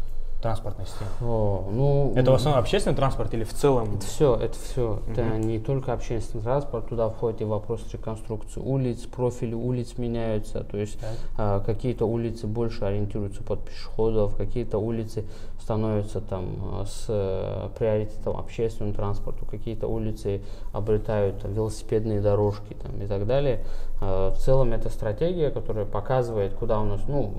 [SPEAKER 3] транспортной системы?
[SPEAKER 2] О, ну,
[SPEAKER 3] Это в основном общественный транспорт или в целом?
[SPEAKER 2] Это все, это все. Это не только общественный транспорт, туда входит и вопрос реконструкции улиц, профили улиц меняются, то есть
[SPEAKER 3] Так.
[SPEAKER 2] а, какие-то улицы больше ориентируются под пешеходов, какие-то улицы становятся там а, с э, приоритетом общественному транспорту, какие-то улицы обретают там, велосипедные дорожки там, и так далее. А, в целом это стратегия, которая показывает, куда у нас, ну,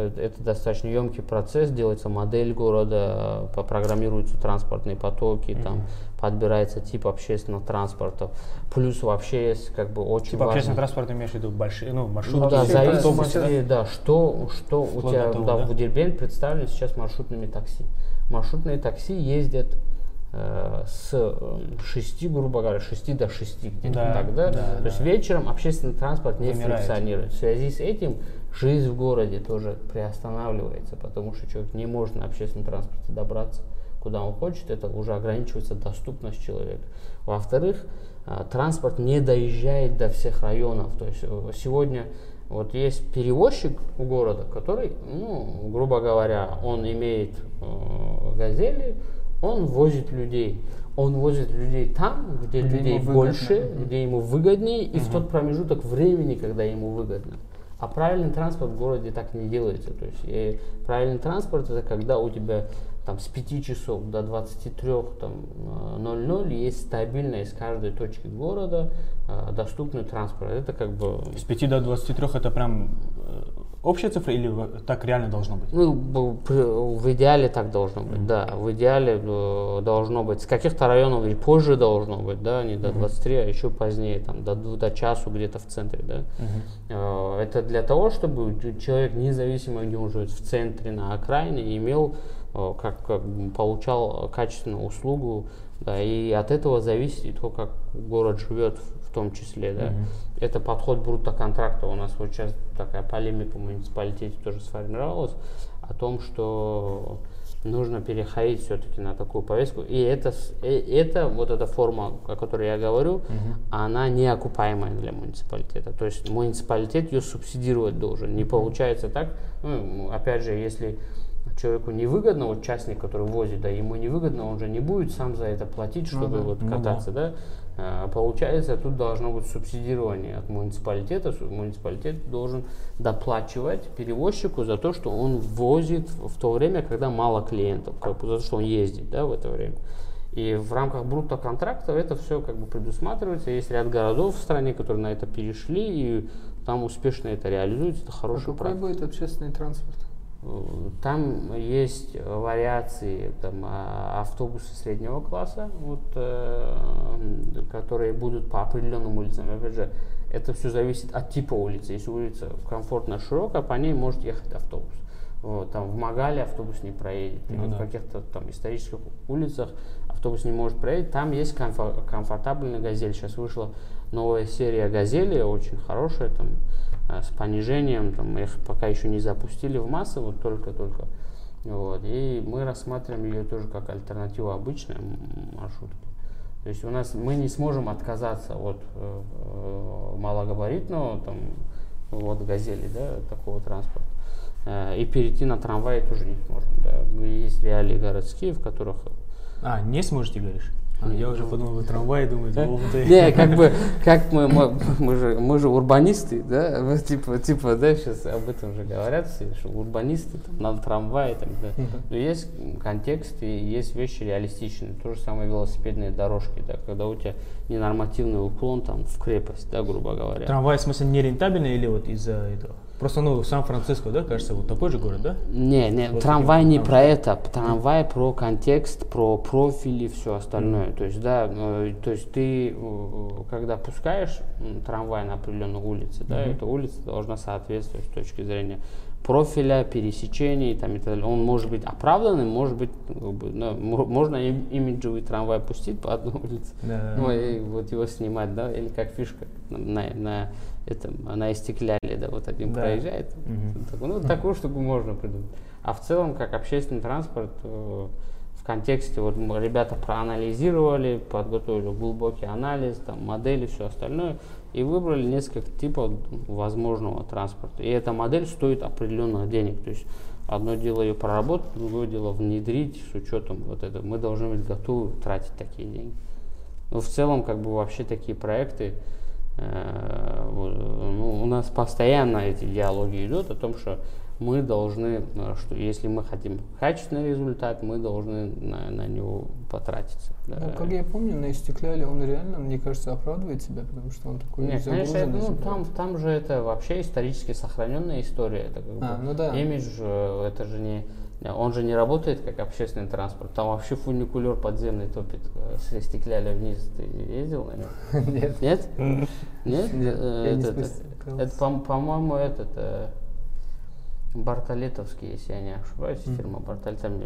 [SPEAKER 2] это достаточно емкий процесс, делается модель города, э, программируются транспортные потоки, там подбирается тип общественного транспорта. Плюс вообще есть как бы очень
[SPEAKER 3] Типа
[SPEAKER 2] важно.
[SPEAKER 3] общественный транспорт имеешь в виду большие, ну, маршрутки,
[SPEAKER 2] Ну да,
[SPEAKER 1] автобусы,
[SPEAKER 2] да, что, что у тебя
[SPEAKER 3] того,
[SPEAKER 2] да,
[SPEAKER 3] да?
[SPEAKER 2] в Дербент представлены сейчас маршрутными такси. Маршрутные такси ездят э, с э, 6, грубо говоря, 6 до 6 где-то
[SPEAKER 3] Да,
[SPEAKER 2] так, да?
[SPEAKER 3] да,
[SPEAKER 2] То есть
[SPEAKER 3] да.
[SPEAKER 2] вечером общественный транспорт не
[SPEAKER 3] Вымирает.
[SPEAKER 2] функционирует. В связи с этим жизнь в городе тоже приостанавливается, потому что человек не может на общественном транспорте добраться куда он хочет, это уже ограничивается доступность человека. Во-вторых, а, транспорт не доезжает до всех районов. То есть э, сегодня вот есть перевозчик у города, который, ну, грубо говоря, он имеет э, газели, он возит людей. Он возит людей там, где,
[SPEAKER 1] Где
[SPEAKER 2] людей больше, где ему выгоднее, и в тот промежуток времени, когда ему выгодно. А правильный транспорт в городе так не делается. То есть э, правильный транспорт это когда у тебя там с 5 часов до 23 там, э, 00 есть стабильно из каждой точки города э, доступный транспорт. Это как бы
[SPEAKER 3] С 5 до 23 это прям э, общая цифра или так реально должно быть?
[SPEAKER 2] Ну, в идеале так должно быть, да. В идеале э, должно быть. С каких-то районов и позже должно быть, да, не до 23, а еще позднее, там, до, до часу где-то в центре, да. Э, Это для того, чтобы человек, независимо где он живет, в центре, на окраине, имел, э, как, как получал качественную услугу, да, и от этого зависит то, как город живет в том числе, да. Это подход брутто-контракта. У нас вот сейчас такая полемика в муниципалитете тоже сформировалась о том, что нужно переходить все-таки на такую повестку. И это, э, это вот эта форма, о которой я говорю, она неокупаемая для муниципалитета. То есть муниципалитет ее субсидировать должен. Не получается так. Ну, опять же, если человеку невыгодно, вот частник, который возит, да, ему невыгодно, он же не будет сам за это платить,
[SPEAKER 1] Ну
[SPEAKER 2] чтобы
[SPEAKER 1] да.
[SPEAKER 2] вот
[SPEAKER 3] Ну да.
[SPEAKER 2] кататься, да. А, Получается, тут должно быть субсидирование от муниципалитета. Муниципалитет должен доплачивать перевозчику за то, что он возит в то время, когда мало клиентов, как бы за то, что он ездит да, в это время. И в рамках брутто-контракта это все как бы предусматривается. Есть ряд городов в стране, которые на это перешли, и там успешно это реализуется. Это
[SPEAKER 1] А
[SPEAKER 2] хорошая
[SPEAKER 1] какой будет общественный транспорт?
[SPEAKER 2] Там есть вариации, там, а, автобусы среднего класса, вот, э, которые будут по определенным улицам. Опять же, это все зависит от типа улицы. Если улица комфортно широкая, по ней может ехать автобус. Вот, там в Магале автобус не проедет,
[SPEAKER 3] Ну
[SPEAKER 2] в
[SPEAKER 3] да.
[SPEAKER 2] каких-то там исторических улицах автобус не может проехать. Там есть комфор- комфортабельный газель. Сейчас вышла новая серия газели, очень хорошая, там, с понижением, там, их пока еще не запустили в массы, вот только-только. Вот, и мы рассматриваем ее тоже как альтернативу обычной маршрутке. То есть у нас мы не сможем отказаться от э, э, малогабаритного там, вот, газели, да, такого транспорта. Э, И перейти на трамвай тоже не сможем. Да. Есть реалии городские, в которых
[SPEAKER 3] А, не сможете, говоришь? А,
[SPEAKER 2] Не,
[SPEAKER 3] я уже подумал, вы трамвай ты.
[SPEAKER 2] Не, как бы, как мы, мы, же, мы же урбанисты, да, типа, типа, да, сейчас об этом же говорят все, что урбанисты, там, надо трамвай, там, да. Но есть контекст и есть вещи реалистичные. То же самое велосипедные дорожки, да, когда у тебя ненормативный уклон там в крепость, да, грубо говоря.
[SPEAKER 3] Трамвай, в смысле, нерентабельный или вот из-за этого? Просто, ну, Сан-Франциско, да, кажется, вот такой же город, да?
[SPEAKER 2] Не, не,
[SPEAKER 3] Вот
[SPEAKER 2] трамвай не про это, трамвай про контекст, про профили, все остальное. То есть, да, э, то есть ты, э, когда пускаешь трамвай на определенной улице, да,
[SPEAKER 3] Мгм.
[SPEAKER 2] эта улица должна соответствовать с точки зрения профиля, пересечений там, и так далее. Он может быть оправданным, может быть, ну, как бы, ну, мо- можно им- имиджевый трамвай пустить по одной улице,
[SPEAKER 3] Да.
[SPEAKER 2] ну и вот его снимать, да, или как фишка на, на этом, на истекляле, да, вот один
[SPEAKER 3] Да.
[SPEAKER 2] проезжает,
[SPEAKER 3] Мгм.
[SPEAKER 2] так, ну, такую штуку можно придумать. А в целом, как общественный транспорт, э, в контексте, вот мы, ребята проанализировали, подготовили глубокий анализ, там, модели, все остальное, и выбрали несколько типов возможного транспорта. И эта модель стоит определенных денег. То есть одно дело ее проработать, другое дело внедрить с учетом вот этого. Мы должны быть готовы тратить такие деньги. Но в целом, как бы вообще такие проекты, ну, у нас постоянно эти диалоги идут о том, что мы должны, э, что если мы хотим качественный результат, мы должны на, на него потратиться. да.
[SPEAKER 1] Ну, как я помню, на Истекляле он реально, мне кажется, оправдывает себя, потому что он такой
[SPEAKER 2] Нет, конечно, это, ну, там, там же это вообще исторически сохраненная история. Это как
[SPEAKER 1] А,
[SPEAKER 2] бы
[SPEAKER 1] ну да.
[SPEAKER 2] имидж, э, это же не, он же не работает как общественный транспорт. Там вообще фуникулер подземный топит э, с стекляля вниз. Ты ездил на нем?
[SPEAKER 1] Нет.
[SPEAKER 2] Нет? Нет? Э, это- по-моему, этот э, Бартолетовский, если я не ошибаюсь,
[SPEAKER 1] Мгм.
[SPEAKER 2] фирма Бартолет. Там,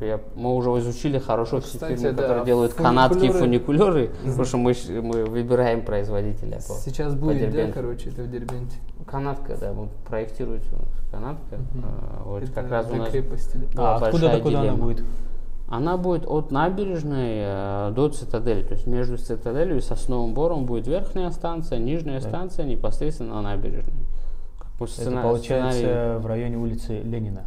[SPEAKER 2] я- мы уже изучили хорошо
[SPEAKER 1] Ну,
[SPEAKER 2] все
[SPEAKER 1] кстати,
[SPEAKER 2] фирмы,
[SPEAKER 1] да,
[SPEAKER 2] которые делают канатки и
[SPEAKER 1] фуникулеры-
[SPEAKER 2] фуникулеры, потому что мы, мы выбираем производителя. по-
[SPEAKER 1] Сейчас будет, да,
[SPEAKER 2] Дербенту.
[SPEAKER 1] короче, это в Дербенте.
[SPEAKER 2] Канатка, да, вот проектируется у нас канатка.
[SPEAKER 1] Мгм.
[SPEAKER 2] э, вот
[SPEAKER 1] Это
[SPEAKER 2] как раз у нас
[SPEAKER 1] крепости. да.
[SPEAKER 3] А откуда до куда она будет?
[SPEAKER 2] Она будет от набережной э, до цитадели. То есть между цитаделью и сосновым бором будет верхняя станция, нижняя
[SPEAKER 3] Да.
[SPEAKER 2] станция непосредственно на набережной. Как бы
[SPEAKER 3] Это
[SPEAKER 2] сцена-
[SPEAKER 3] получается
[SPEAKER 2] сценарий
[SPEAKER 3] в районе улицы Ленина.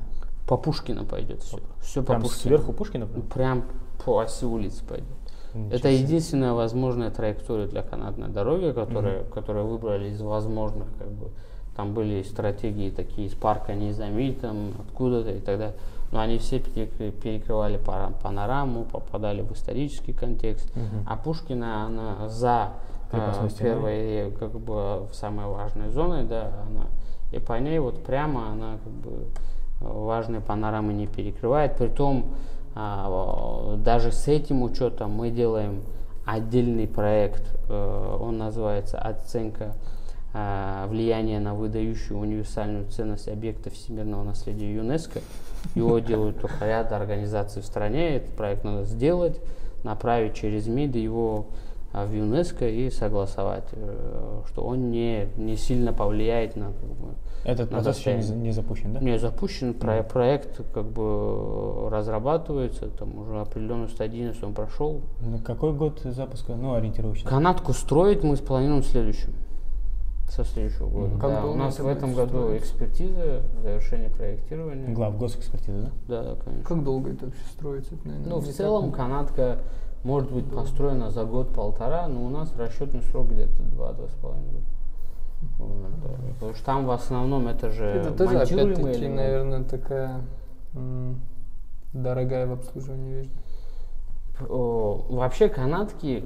[SPEAKER 2] по Пушкина пойдет все. Все по
[SPEAKER 3] Прям
[SPEAKER 2] Пушкину.
[SPEAKER 3] сверху Пушкина?
[SPEAKER 2] Прям по оси улицы пойдет.
[SPEAKER 3] Ничего
[SPEAKER 2] Это единственная возможная траектория для канатной дороги, которая, которую выбрали из возможных, как бы. Там были стратегии такие из парка Низами, там откуда-то и так далее. Но они все перекры- перекрывали панораму, попадали в исторический контекст.
[SPEAKER 3] Мгм.
[SPEAKER 2] А Пушкина, она за э, первой, как бы, самой важной зоной, да, она, и по ней вот прямо она, как бы, э, важные панорамы не перекрывает. Притом, а, даже с этим учетом мы делаем отдельный проект, э, он называется «Оценка э, влияния на выдающую универсальную ценность объекта всемирного наследия ЮНЕСКО». Его делают только ряд организаций в стране. Этот проект надо сделать, направить через МИД его а, в ЮНЕСКО и согласовать, что он не, не сильно повлияет на как бы,
[SPEAKER 3] Этот
[SPEAKER 2] на
[SPEAKER 3] процесс еще не, не запущен, да?
[SPEAKER 2] не запущен, про- проект как бы разрабатывается, там уже определенную стадийность он прошел.
[SPEAKER 3] На какой год запуска? Ну, ориентировочно.
[SPEAKER 2] Канатку строить мы спланируем в следующем. Со следующего года.
[SPEAKER 3] Мгм.
[SPEAKER 1] Как
[SPEAKER 2] Да, у нас в этом году экспертиза, завершение проектирования.
[SPEAKER 3] Глав госэкспертизы, да?
[SPEAKER 2] Да, да, конечно.
[SPEAKER 1] Как долго это вообще строится? Это, наверное,
[SPEAKER 2] Ну, в целом
[SPEAKER 1] так
[SPEAKER 2] канатка может быть построена за год-полтора, но у нас расчетный срок где-то два-два с половиной года. Вот, да. Потому что там в основном это же
[SPEAKER 1] Это тоже, опять-таки, наверное, такая дорогая в обслуживании вещь.
[SPEAKER 2] Вообще канатки,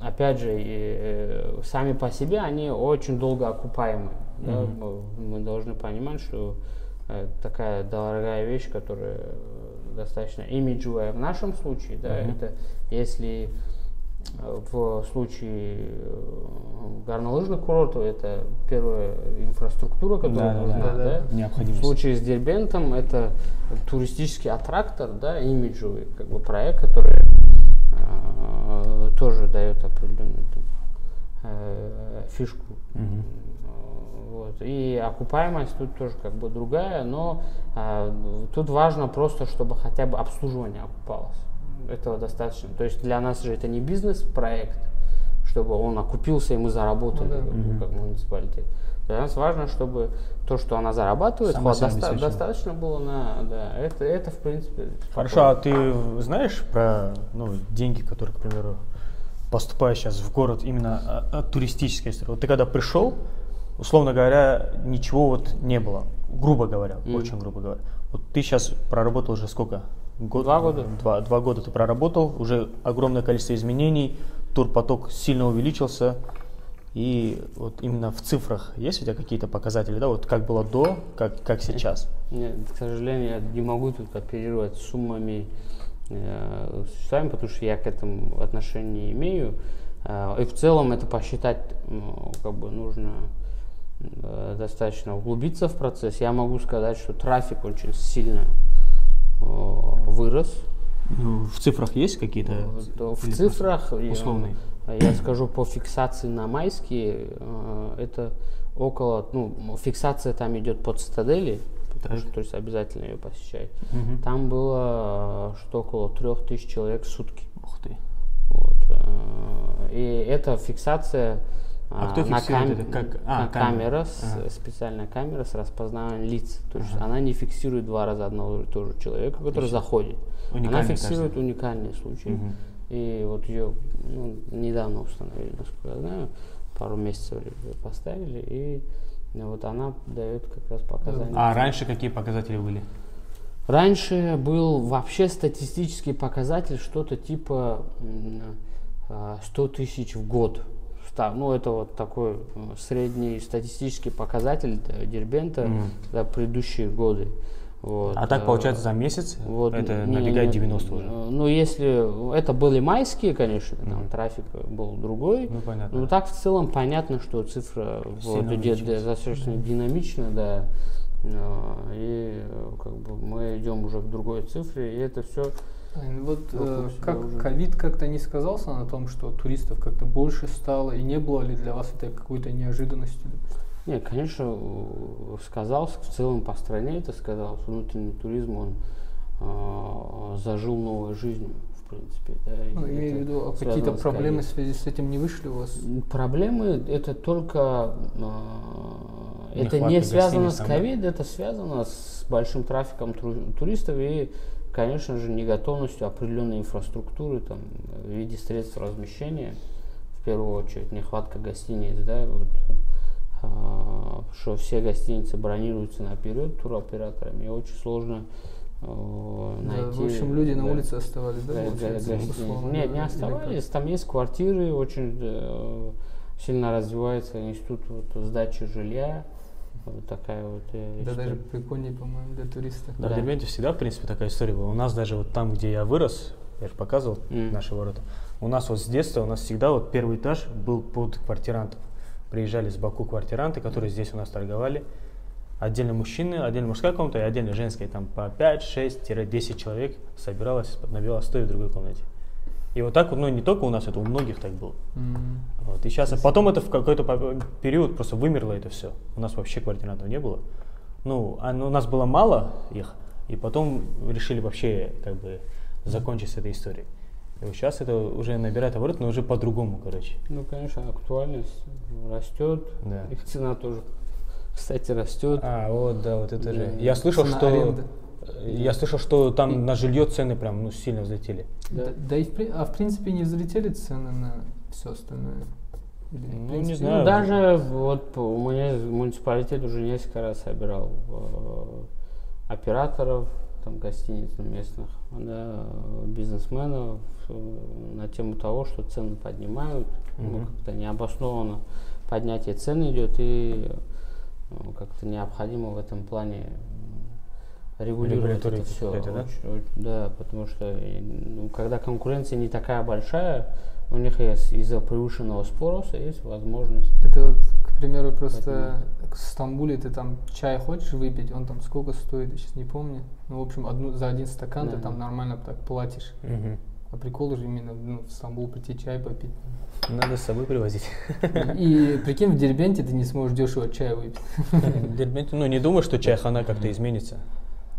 [SPEAKER 2] опять же, э, сами по себе, они очень долго окупаемы. да.
[SPEAKER 3] Мгм.
[SPEAKER 2] Мы- должны понимать, что э, такая дорогая вещь, которая э, достаточно имиджевая в нашем случае, да,
[SPEAKER 3] Мгм.
[SPEAKER 2] это если в случае э, горнолыжных курортов это первая инфраструктура, которая нужна,
[SPEAKER 1] да, да.
[SPEAKER 2] да. В
[SPEAKER 3] Необходимость.
[SPEAKER 2] случае с Дербентом это туристический аттрактор, да, имиджевый как бы проект, который э, тоже дает определенную там, э, фишку. Э, Вот. И окупаемость тут тоже как бы другая, но э, тут важно просто, чтобы хотя бы обслуживание окупалось. Этого достаточно. То есть для нас же это не бизнес-проект, чтобы он окупился и мы заработали
[SPEAKER 1] Ну да.
[SPEAKER 3] Мгм.
[SPEAKER 2] как муниципалитет. Для нас важно, чтобы то, что она зарабатывает,
[SPEAKER 3] Сама себя
[SPEAKER 2] доста- достаточно было на, да, это, это в принципе.
[SPEAKER 3] Хорошо, а
[SPEAKER 2] спокойно.
[SPEAKER 3] ты знаешь про ну, деньги, которые, к примеру, поступают сейчас в город именно а, от туристической истории? Вот ты когда пришел, условно говоря, ничего вот не было, грубо говоря,
[SPEAKER 2] Мгм.
[SPEAKER 3] очень грубо говоря. Вот ты сейчас проработал уже сколько? Год,
[SPEAKER 2] Два года.
[SPEAKER 3] Два, два года ты проработал, уже огромное количество изменений, турпоток сильно увеличился. И вот именно в цифрах есть у тебя какие-то показатели, да, вот как было до, как, как сейчас?
[SPEAKER 2] Нет, к сожалению, я не могу тут оперировать суммами э, сами, потому что я к этому отношения не имею. Э, и в целом это посчитать ну, как бы нужно э, достаточно углубиться в процесс. Я могу сказать, что трафик очень сильно э, вырос.
[SPEAKER 3] Ну, в цифрах есть какие-то?
[SPEAKER 2] То в цифрах я-
[SPEAKER 3] условные?
[SPEAKER 2] Я, скажу по фиксации на майские, э, это около, ну, фиксация там идет под цитадели, потому
[SPEAKER 3] Так.
[SPEAKER 2] что, то есть обязательно ее посещать.
[SPEAKER 3] Мгм.
[SPEAKER 2] Там было э, что около трех тысяч человек в сутки.
[SPEAKER 3] Ух ты.
[SPEAKER 2] Вот. э, И эта фиксация
[SPEAKER 3] А
[SPEAKER 2] э,
[SPEAKER 3] кто
[SPEAKER 2] на,
[SPEAKER 3] фиксирует это? Как- а,
[SPEAKER 2] на
[SPEAKER 3] камера.
[SPEAKER 2] камера,
[SPEAKER 3] Ага.
[SPEAKER 2] специальная камера с распознаванием лиц. То есть
[SPEAKER 3] Ага.
[SPEAKER 2] она не фиксирует два раза одного и того же человека, который
[SPEAKER 3] Отлично.
[SPEAKER 2] заходит. она
[SPEAKER 3] Уникальный
[SPEAKER 2] фиксирует
[SPEAKER 3] каждый.
[SPEAKER 2] уникальные случаи.
[SPEAKER 3] Мгм.
[SPEAKER 2] И вот ее ну, недавно установили, насколько я знаю, пару месяцев поставили, и вот она дает как раз показания.
[SPEAKER 3] А раньше какие показатели были?
[SPEAKER 2] Раньше был вообще статистический показатель что-то типа м, а, 100 тысяч в год. Ста- Ну, это вот такой средний статистический показатель э, Дербента
[SPEAKER 3] Мгм.
[SPEAKER 2] за предыдущие годы. Вот,
[SPEAKER 3] А так
[SPEAKER 2] э,
[SPEAKER 3] получается за месяц
[SPEAKER 2] вот,
[SPEAKER 3] это
[SPEAKER 2] не-
[SPEAKER 3] набегает
[SPEAKER 2] не-
[SPEAKER 3] 90 уже.
[SPEAKER 2] э, Ну, если это были майские, конечно, там
[SPEAKER 3] Мгм.
[SPEAKER 2] трафик был другой.
[SPEAKER 3] Ну понятно.
[SPEAKER 2] Ну, так в целом понятно, что цифра вот, достаточно динамично, да. И как бы мы идем уже к другой цифре, и это все
[SPEAKER 1] Вот
[SPEAKER 2] Вокруг
[SPEAKER 1] э, как ковид как-то не сказался на том, что туристов как-то больше стало, и не было ли для вас это какой-то неожиданностью?
[SPEAKER 2] Нет, конечно, э, сказался, в целом по стране это сказалось. Внутренний туризм, он э, зажил новой жизнью, в принципе. Да,
[SPEAKER 1] Ну, имею в виду, а какие-то проблемы в связи с этим не вышли у вас?
[SPEAKER 2] Проблемы это только э, это не связано с ковид, это связано с большим трафиком туристов и, конечно же, неготовностью определенной инфраструктуры там, в виде средств размещения, в первую очередь, нехватка гостиниц, да, вот, а, что все гостиницы бронируются наперед туроператорами, и очень сложно э,
[SPEAKER 1] Да,
[SPEAKER 2] найти.
[SPEAKER 1] в общем, люди на
[SPEAKER 2] да,
[SPEAKER 1] улице оставались, да,
[SPEAKER 2] гостиницы.
[SPEAKER 1] условно
[SPEAKER 2] Нет, не оставались. Там есть квартиры, очень э, сильно развивается институт вот, сдачи жилья. Вот такая вот э,
[SPEAKER 1] как? Да, даже прикольнее, по-моему, для туриста.
[SPEAKER 3] Да,
[SPEAKER 2] Да.
[SPEAKER 3] в Дербенте всегда, в принципе, такая история была. У нас даже вот там, где я вырос, я же показывал
[SPEAKER 2] Мгм.
[SPEAKER 3] наши ворота, у нас вот с детства, у нас всегда вот первый этаж был под квартирантов. Приезжали с Баку квартиранты, которые здесь у нас торговали. Отдельно мужчины, отдельно мужская комната и отдельно женская. Там по 5-6-10 человек собиралось на велостой в другой комнате. И вот так вот, ну не только у нас, это у многих так было.
[SPEAKER 1] М.
[SPEAKER 3] Вот. И сейчас, потом это в какой-то период просто вымерло это все. У нас вообще квартирантов не было. Ну, а, ну, у нас было мало их, и потом решили вообще как бы закончить с этой историей. И вот сейчас это уже набирает оборот, но уже по-другому, короче.
[SPEAKER 2] Ну, конечно, актуальность растет.
[SPEAKER 3] Да.
[SPEAKER 2] Их цена тоже, кстати, растет.
[SPEAKER 3] А, вот, да, вот это
[SPEAKER 2] Да.
[SPEAKER 3] же. Я слышал,
[SPEAKER 1] Цена
[SPEAKER 3] что
[SPEAKER 1] аренды.
[SPEAKER 3] Я слышал, что там на жилье цены прям ну, сильно взлетели.
[SPEAKER 2] Да.
[SPEAKER 1] Да, да и в, а в принципе не взлетели цены на все остальное?
[SPEAKER 3] Ну,
[SPEAKER 1] принципе,
[SPEAKER 3] не знаю.
[SPEAKER 2] Ну, даже вот у меня муниципалитет уже несколько раз собирал э, операторов, там, гостиниц местных, да, бизнесменов э, на тему того, что цены поднимают, ну,
[SPEAKER 3] Мгм.
[SPEAKER 2] как-то необоснованно поднятие цен идет, и э, как-то необходимо в этом плане регулировать это все.
[SPEAKER 3] какие-то, да?
[SPEAKER 2] да, потому что ну, когда конкуренция не такая большая, у них есть из-за превышенного спроса есть возможность
[SPEAKER 1] Это вот, к примеру, просто в Стамбуле ты там чай хочешь выпить, он там сколько стоит, я сейчас не помню. Ну, в общем, одну, за один стакан ты
[SPEAKER 2] Да.
[SPEAKER 1] там нормально так платишь.
[SPEAKER 3] Мгм.
[SPEAKER 1] А прикол же именно ну, в Стамбул прийти чай попить.
[SPEAKER 3] Надо с собой привозить.
[SPEAKER 1] И прикинь, в Дербенте ты не сможешь дешево чай выпить.
[SPEAKER 3] В Дербенте, ну не думаю, что чайхана как-то изменится.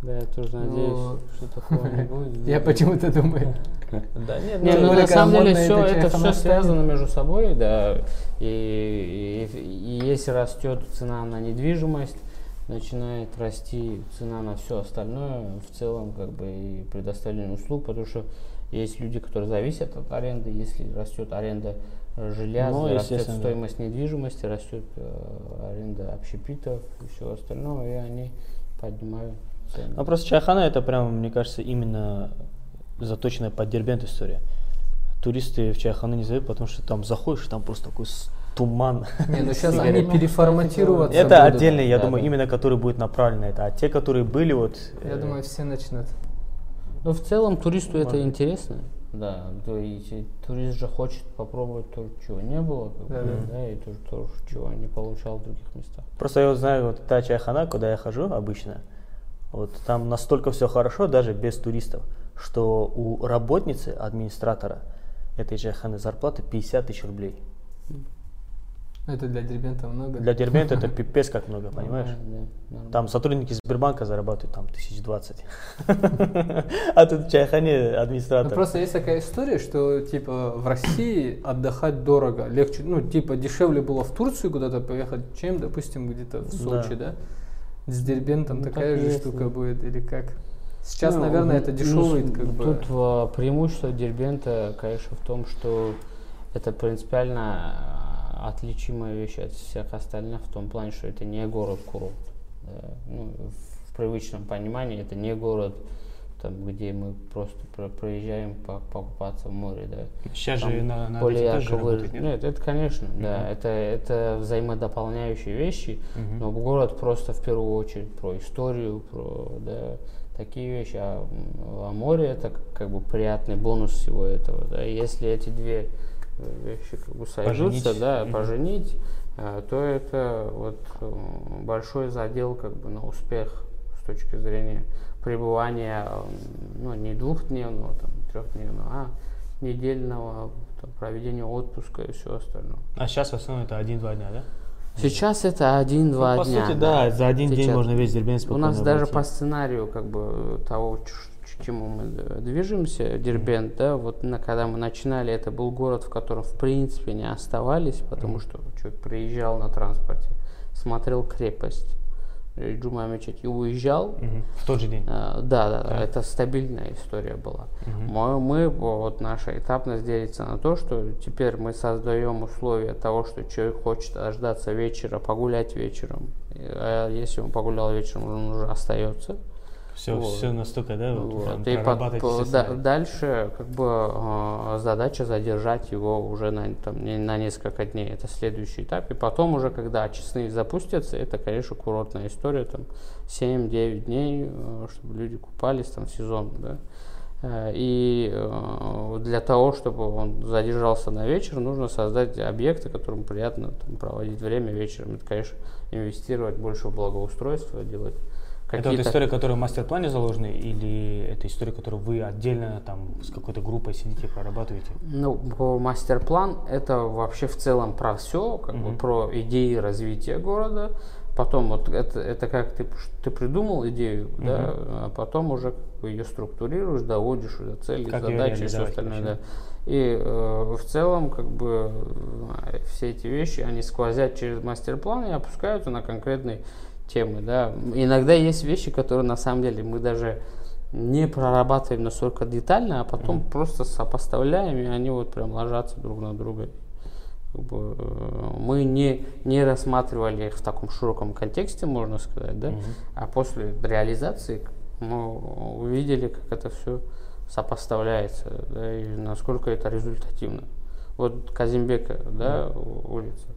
[SPEAKER 2] Да, я тоже
[SPEAKER 1] Ну,
[SPEAKER 2] надеюсь, что такого не будет.
[SPEAKER 1] Я почему-то думаю.
[SPEAKER 3] Да нет,
[SPEAKER 2] Не,
[SPEAKER 1] Тем
[SPEAKER 2] ну
[SPEAKER 1] более,
[SPEAKER 2] на самом деле все
[SPEAKER 1] это
[SPEAKER 2] все связано между собой, да. И, и- и если растет цена на недвижимость, начинает расти цена на все остальное, в целом как бы и предоставление услуг, потому что есть люди, которые зависят от аренды, если растет аренда жилья,
[SPEAKER 3] Ну,
[SPEAKER 2] растет стоимость недвижимости, растет э, аренда общепитов и всего остального, и они поднимают цены.
[SPEAKER 3] Ну просто чайхана это прям, мне кажется, именно заточенная под Дербент история. Туристы в чайханы не зовут, потому что там заходишь, и там просто такой туман.
[SPEAKER 1] Не, ну сейчас они переформатироваться
[SPEAKER 3] Это
[SPEAKER 1] будут.
[SPEAKER 3] отдельный, я
[SPEAKER 2] Да,
[SPEAKER 3] думаю,
[SPEAKER 2] да.
[SPEAKER 3] именно который будет направлен на это. А те, которые были вот...
[SPEAKER 1] Я
[SPEAKER 3] э,
[SPEAKER 1] думаю, все начнут.
[SPEAKER 2] Ну, в целом, туристу это интересно. Да, то есть и турист же хочет попробовать то, чего не было, как бы,
[SPEAKER 1] Да, да.
[SPEAKER 2] да, и то, то, чего не получал в других местах.
[SPEAKER 3] Просто я вот знаю, вот та чайхана, куда я хожу обычно, вот там настолько все хорошо, даже без туристов, что у работницы, администратора этой чайханы зарплата 50 тысяч рублей.
[SPEAKER 1] Это для Дербента много.
[SPEAKER 3] Для Дербента это пипец как много, понимаешь?
[SPEAKER 2] Да, нормально.
[SPEAKER 3] Там сотрудники Сбербанка зарабатывают там тысяч двадцать. А тут чайхане
[SPEAKER 1] Ну,
[SPEAKER 3] администратор.
[SPEAKER 1] просто есть такая история, что типа в России отдыхать дорого, легче, ну типа дешевле было в Турцию куда-то поехать, чем, допустим, где-то в Сочи, да? С Дербентом
[SPEAKER 2] Ну,
[SPEAKER 1] такая
[SPEAKER 2] так
[SPEAKER 1] же штука будет или как? Сейчас,
[SPEAKER 2] Ну,
[SPEAKER 1] наверное, это
[SPEAKER 2] ну,
[SPEAKER 1] дешевый,
[SPEAKER 2] с-
[SPEAKER 1] как бы.
[SPEAKER 2] Тут а, преимущество Дербента, конечно, в том, что это принципиально а, отличимая вещь от всех остальных в том плане, что это не город-курорт. Да. Ну, в, в привычном понимании это не город, там, где мы просто про- проезжаем по- покупаться в море. Да.
[SPEAKER 3] Сейчас
[SPEAKER 2] Там
[SPEAKER 3] же на, на
[SPEAKER 2] более ярко
[SPEAKER 3] работает,
[SPEAKER 2] выражено.
[SPEAKER 3] нет?
[SPEAKER 2] Нет, это, конечно, да, это, это взаимодополняющие вещи,
[SPEAKER 3] Мгм.
[SPEAKER 2] но город просто в первую очередь про историю, про да, такие вещи, а, а море это как бы приятный бонус всего этого. Да. Если эти две э, вещи как бы сойдутся,
[SPEAKER 3] Поженить.
[SPEAKER 2] да,
[SPEAKER 3] Мгм.
[SPEAKER 2] поженить, а, то это вот э, большой задел как бы на успех с точки зрения пребывания, э, ну, не двухдневного, там, трехдневного, а недельного там, проведения отпуска и все остальное.
[SPEAKER 3] А сейчас в основном это один-два дня, да?
[SPEAKER 2] Сейчас это один-два
[SPEAKER 3] Ну, по
[SPEAKER 2] дня.
[SPEAKER 3] сути, да, за один день
[SPEAKER 2] Сейчас.
[SPEAKER 3] можно весь Дербент
[SPEAKER 2] У
[SPEAKER 3] спокойно
[SPEAKER 2] нас даже по сценарию как бы того, чему мы д- движемся, Дербент, да, вот на, когда мы начинали, это был город, в котором в принципе не оставались, потому что человек приезжал на транспорте, смотрел крепость, э, Джума мечеть и уезжал,
[SPEAKER 3] Мгм. В тот же день.
[SPEAKER 2] а, Да, да, да, это стабильная история была.
[SPEAKER 3] Мгм.
[SPEAKER 2] Мы, мы, вот наша этапность делится на то, что теперь мы создаем условия того, что человек хочет дождаться вечера, погулять вечером. А если он погулял вечером, он уже остается.
[SPEAKER 3] Все,
[SPEAKER 2] Вот.
[SPEAKER 3] все настолько, да, вот,
[SPEAKER 2] Вот. И под- по- да- дальше как бы э, задача задержать его уже на, там, не- на несколько дней. Это следующий этап. И потом уже, когда очистные запустятся, это, конечно, курортная история. Там 7-9 дней, э, чтобы люди купались там сезон. Да? Э, И э, для того, чтобы он задержался на вечер, нужно создать объекты, которым приятно там, проводить время вечером. Это, конечно, инвестировать больше в благоустройство, делать
[SPEAKER 3] Это вот история, которая в мастер-плане заложена, или это история, которую вы отдельно там с какой-то группой сидите, прорабатываете?
[SPEAKER 2] Ну, мастер-план это вообще в целом про все, как бы
[SPEAKER 3] Мгм.
[SPEAKER 2] про идеи развития города. Потом вот это, это как ты, ты придумал идею, да, а потом уже бы ее структурируешь, доводишь до цели,
[SPEAKER 3] Как
[SPEAKER 2] задачи и все остальное,
[SPEAKER 3] вообще.
[SPEAKER 2] да. И э, в целом, как бы, э, все эти вещи, они сквозят через мастер-план и опускаются на конкретные темы, да. Иногда есть вещи, которые на самом деле мы даже не прорабатываем настолько детально, а потом просто сопоставляем, и они вот прям ложатся друг на друга. Как бы, э, мы не, не рассматривали их в таком широком контексте, можно сказать, да,
[SPEAKER 3] Мгм.
[SPEAKER 2] а после реализации мы увидели, как это все сопоставляется, да, и насколько это результативно. Вот Казимбека, да, у- улица.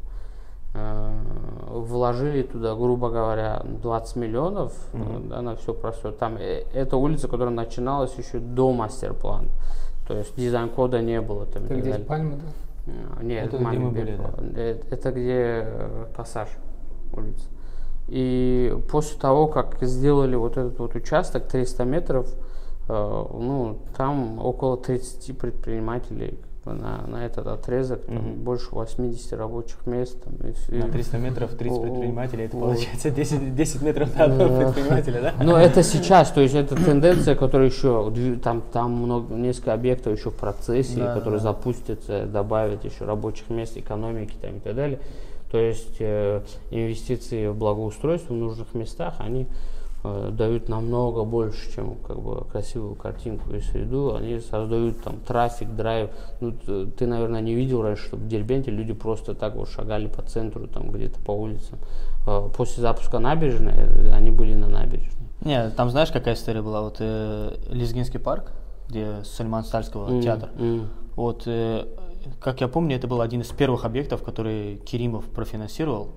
[SPEAKER 2] Э, Вложили туда, грубо говоря, 20 миллионов
[SPEAKER 3] Мгм.
[SPEAKER 2] да, на все простое. Там э, это улица, которая начиналась еще до мастер-плана. То есть дизайн-кода не было там.
[SPEAKER 1] Это где
[SPEAKER 2] далее.
[SPEAKER 1] пальмы, да?
[SPEAKER 2] Нет,
[SPEAKER 3] Это где мы были,
[SPEAKER 2] Бек. Э, Это где пассаж улица. И после того, как сделали вот этот вот участок 300 метров, ну, там около 30 предпринимателей на, на этот отрезок, там
[SPEAKER 3] Мгм.
[SPEAKER 2] больше 80 рабочих мест. Там, и.
[SPEAKER 3] На 300 метров 30
[SPEAKER 2] О,
[SPEAKER 3] предпринимателей, это
[SPEAKER 2] о.
[SPEAKER 3] получается 10, 10 метров на одного предпринимателя, да?
[SPEAKER 2] Но это сейчас, то есть это тенденция, которая еще, там, там много, несколько объектов еще в процессе,
[SPEAKER 3] Да,
[SPEAKER 2] которые
[SPEAKER 3] да.
[SPEAKER 2] запустятся, добавят еще рабочих мест, экономики там, и так далее. То есть э, инвестиции в благоустройство в нужных местах, они э, дают намного больше, чем как бы красивую картинку и среду. Они создают там трафик, драйв. Ну, ты, наверное, не видел раньше, что в Дербенте люди просто так вот шагали по центру, там где-то по улицам. Э, После запуска набережной э, они были на набережной.
[SPEAKER 3] Не, там знаешь, какая история была? Вот э, Лезгинский парк, где Сульман Стальского
[SPEAKER 2] М,
[SPEAKER 3] театр.
[SPEAKER 2] м.
[SPEAKER 3] Вот э, как я помню, это был один из первых объектов, который Керимов профинансировал.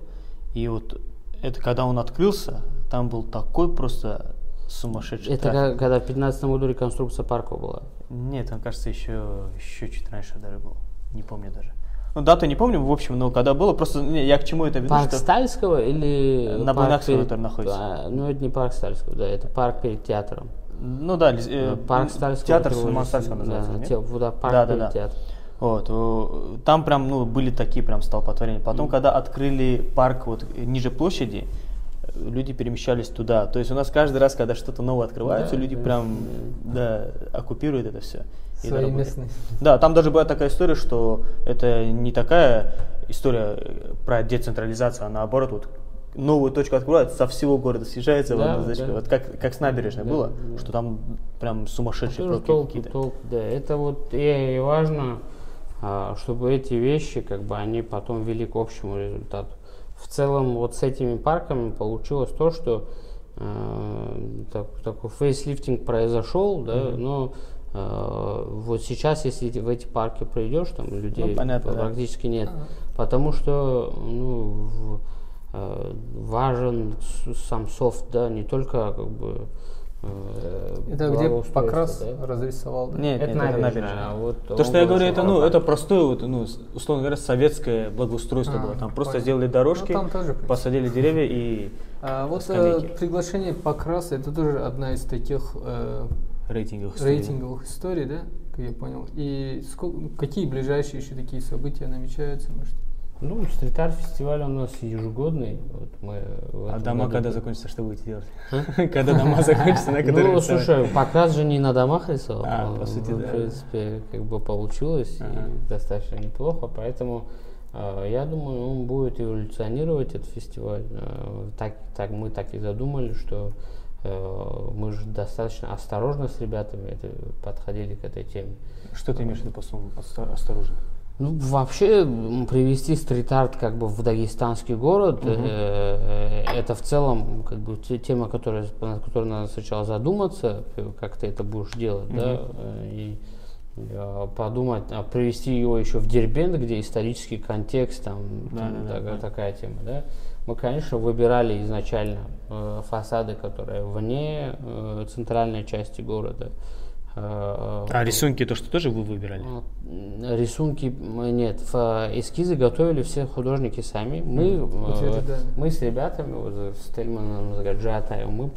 [SPEAKER 3] И вот это когда он открылся, там был такой просто сумасшедший
[SPEAKER 2] Это
[SPEAKER 3] трафик.
[SPEAKER 2] когда в 15 году реконструкция парка была.
[SPEAKER 3] Нет, он, кажется, еще, еще чуть раньше даже был. Не помню даже. Ну, дату не помню, в общем, но когда было, просто не, я к чему это веду,
[SPEAKER 2] Парк
[SPEAKER 3] что...
[SPEAKER 2] Стальского или
[SPEAKER 3] На
[SPEAKER 2] парк перед-
[SPEAKER 3] который находится.
[SPEAKER 2] А, ну, это не парк Стальского, да, это парк перед театром.
[SPEAKER 3] Ну да, лиз- э,
[SPEAKER 2] парк Стальского.
[SPEAKER 3] театр Сулеймана Стальского называется,
[SPEAKER 2] да,
[SPEAKER 3] нет?
[SPEAKER 2] те- да, парк
[SPEAKER 3] Да, да,
[SPEAKER 2] перед
[SPEAKER 3] да.
[SPEAKER 2] театром.
[SPEAKER 3] Вот, э, там прям, ну, были такие прям столпотворения. Потом, когда открыли парк вот ниже площади, э, люди перемещались туда. То есть у нас каждый раз, когда что-то новое открывается,
[SPEAKER 2] Да,
[SPEAKER 3] люди
[SPEAKER 2] да,
[SPEAKER 3] прям, да, оккупируют это все.
[SPEAKER 1] Свои местные.
[SPEAKER 3] Да, там даже была такая история, что это не такая история э, про децентрализацию, а наоборот, вот новую точку открывают, со всего города съезжается в
[SPEAKER 2] Да,
[SPEAKER 3] одну точку.
[SPEAKER 2] да.
[SPEAKER 3] Вот как, как с набережной
[SPEAKER 2] Да,
[SPEAKER 3] было,
[SPEAKER 2] да.
[SPEAKER 3] что там прям сумасшедшие
[SPEAKER 2] Тоже
[SPEAKER 3] пробки какие-то.
[SPEAKER 2] толку, да. Это вот и, важно, а, чтобы эти вещи, как бы, они потом вели к общему результату. В целом, вот с этими парками получилось то, что э, так- такой фейслифтинг произошел, да, но э, вот сейчас, если в эти парки придешь, там людей
[SPEAKER 3] Ну, понятно, да.
[SPEAKER 2] практически нет, потому что ну, в- э, важен сам софт, да, не только как бы
[SPEAKER 1] Это где Покрас
[SPEAKER 2] да.
[SPEAKER 1] разрисовал, да?
[SPEAKER 3] Нет,
[SPEAKER 2] Это
[SPEAKER 3] нет, это
[SPEAKER 2] набережная,
[SPEAKER 3] набережная.
[SPEAKER 2] а вот
[SPEAKER 3] То, что я говорю, это, ну, это простое, вот, ну, условно говоря, советское благоустройство
[SPEAKER 1] А,
[SPEAKER 3] было. Там просто
[SPEAKER 1] понял.
[SPEAKER 3] сделали дорожки,
[SPEAKER 1] Ну, там тоже,
[SPEAKER 3] посадили деревья и
[SPEAKER 1] А вот э,
[SPEAKER 3] скамейки.
[SPEAKER 1] приглашение Покраса, это тоже одна из таких э,
[SPEAKER 3] рейтинговых.
[SPEAKER 1] рейтинговых историй, да, как я понял. И сколько, какие ближайшие еще такие события намечаются, может?
[SPEAKER 2] Ну, стрит-арт фестиваль у нас ежегодный. Вот мы в
[SPEAKER 3] А дома
[SPEAKER 2] году-
[SPEAKER 3] когда закончатся, что будете делать? Когда дома закончатся, на которые
[SPEAKER 2] Ну, слушай, Покрас же не на домах рисовал.
[SPEAKER 3] А, по сути,
[SPEAKER 2] в
[SPEAKER 3] да.
[SPEAKER 2] принципе, как бы получилось и достаточно неплохо, поэтому э, я думаю, он будет эволюционировать этот фестиваль. Э, так, так мы так и задумали, что мы же достаточно осторожно с ребятами это, подходили к этой теме.
[SPEAKER 3] Что ты имеешь в виду по слову осторожно?
[SPEAKER 2] Ну, вообще, привести стрит-арт как бы в дагестанский город, э, это в целом как бы те- тема, которая, над которой надо сначала задуматься, э, как ты это будешь делать, да, э, и э, подумать, а привести его еще в Дербент, где исторический контекст, там,
[SPEAKER 3] Да,
[SPEAKER 2] там
[SPEAKER 3] да, да,
[SPEAKER 2] такая,
[SPEAKER 3] да.
[SPEAKER 2] такая тема, да. Мы, конечно, выбирали изначально э, фасады, которые вне э, центральной части города. Э,
[SPEAKER 3] А рисунки, то, что тоже вы выбирали?
[SPEAKER 2] м, Рисунки нет, эскизы готовили все художники сами. Мы, э, мы с ребятами, вот, с Тельманом, с Гаджатаем, мы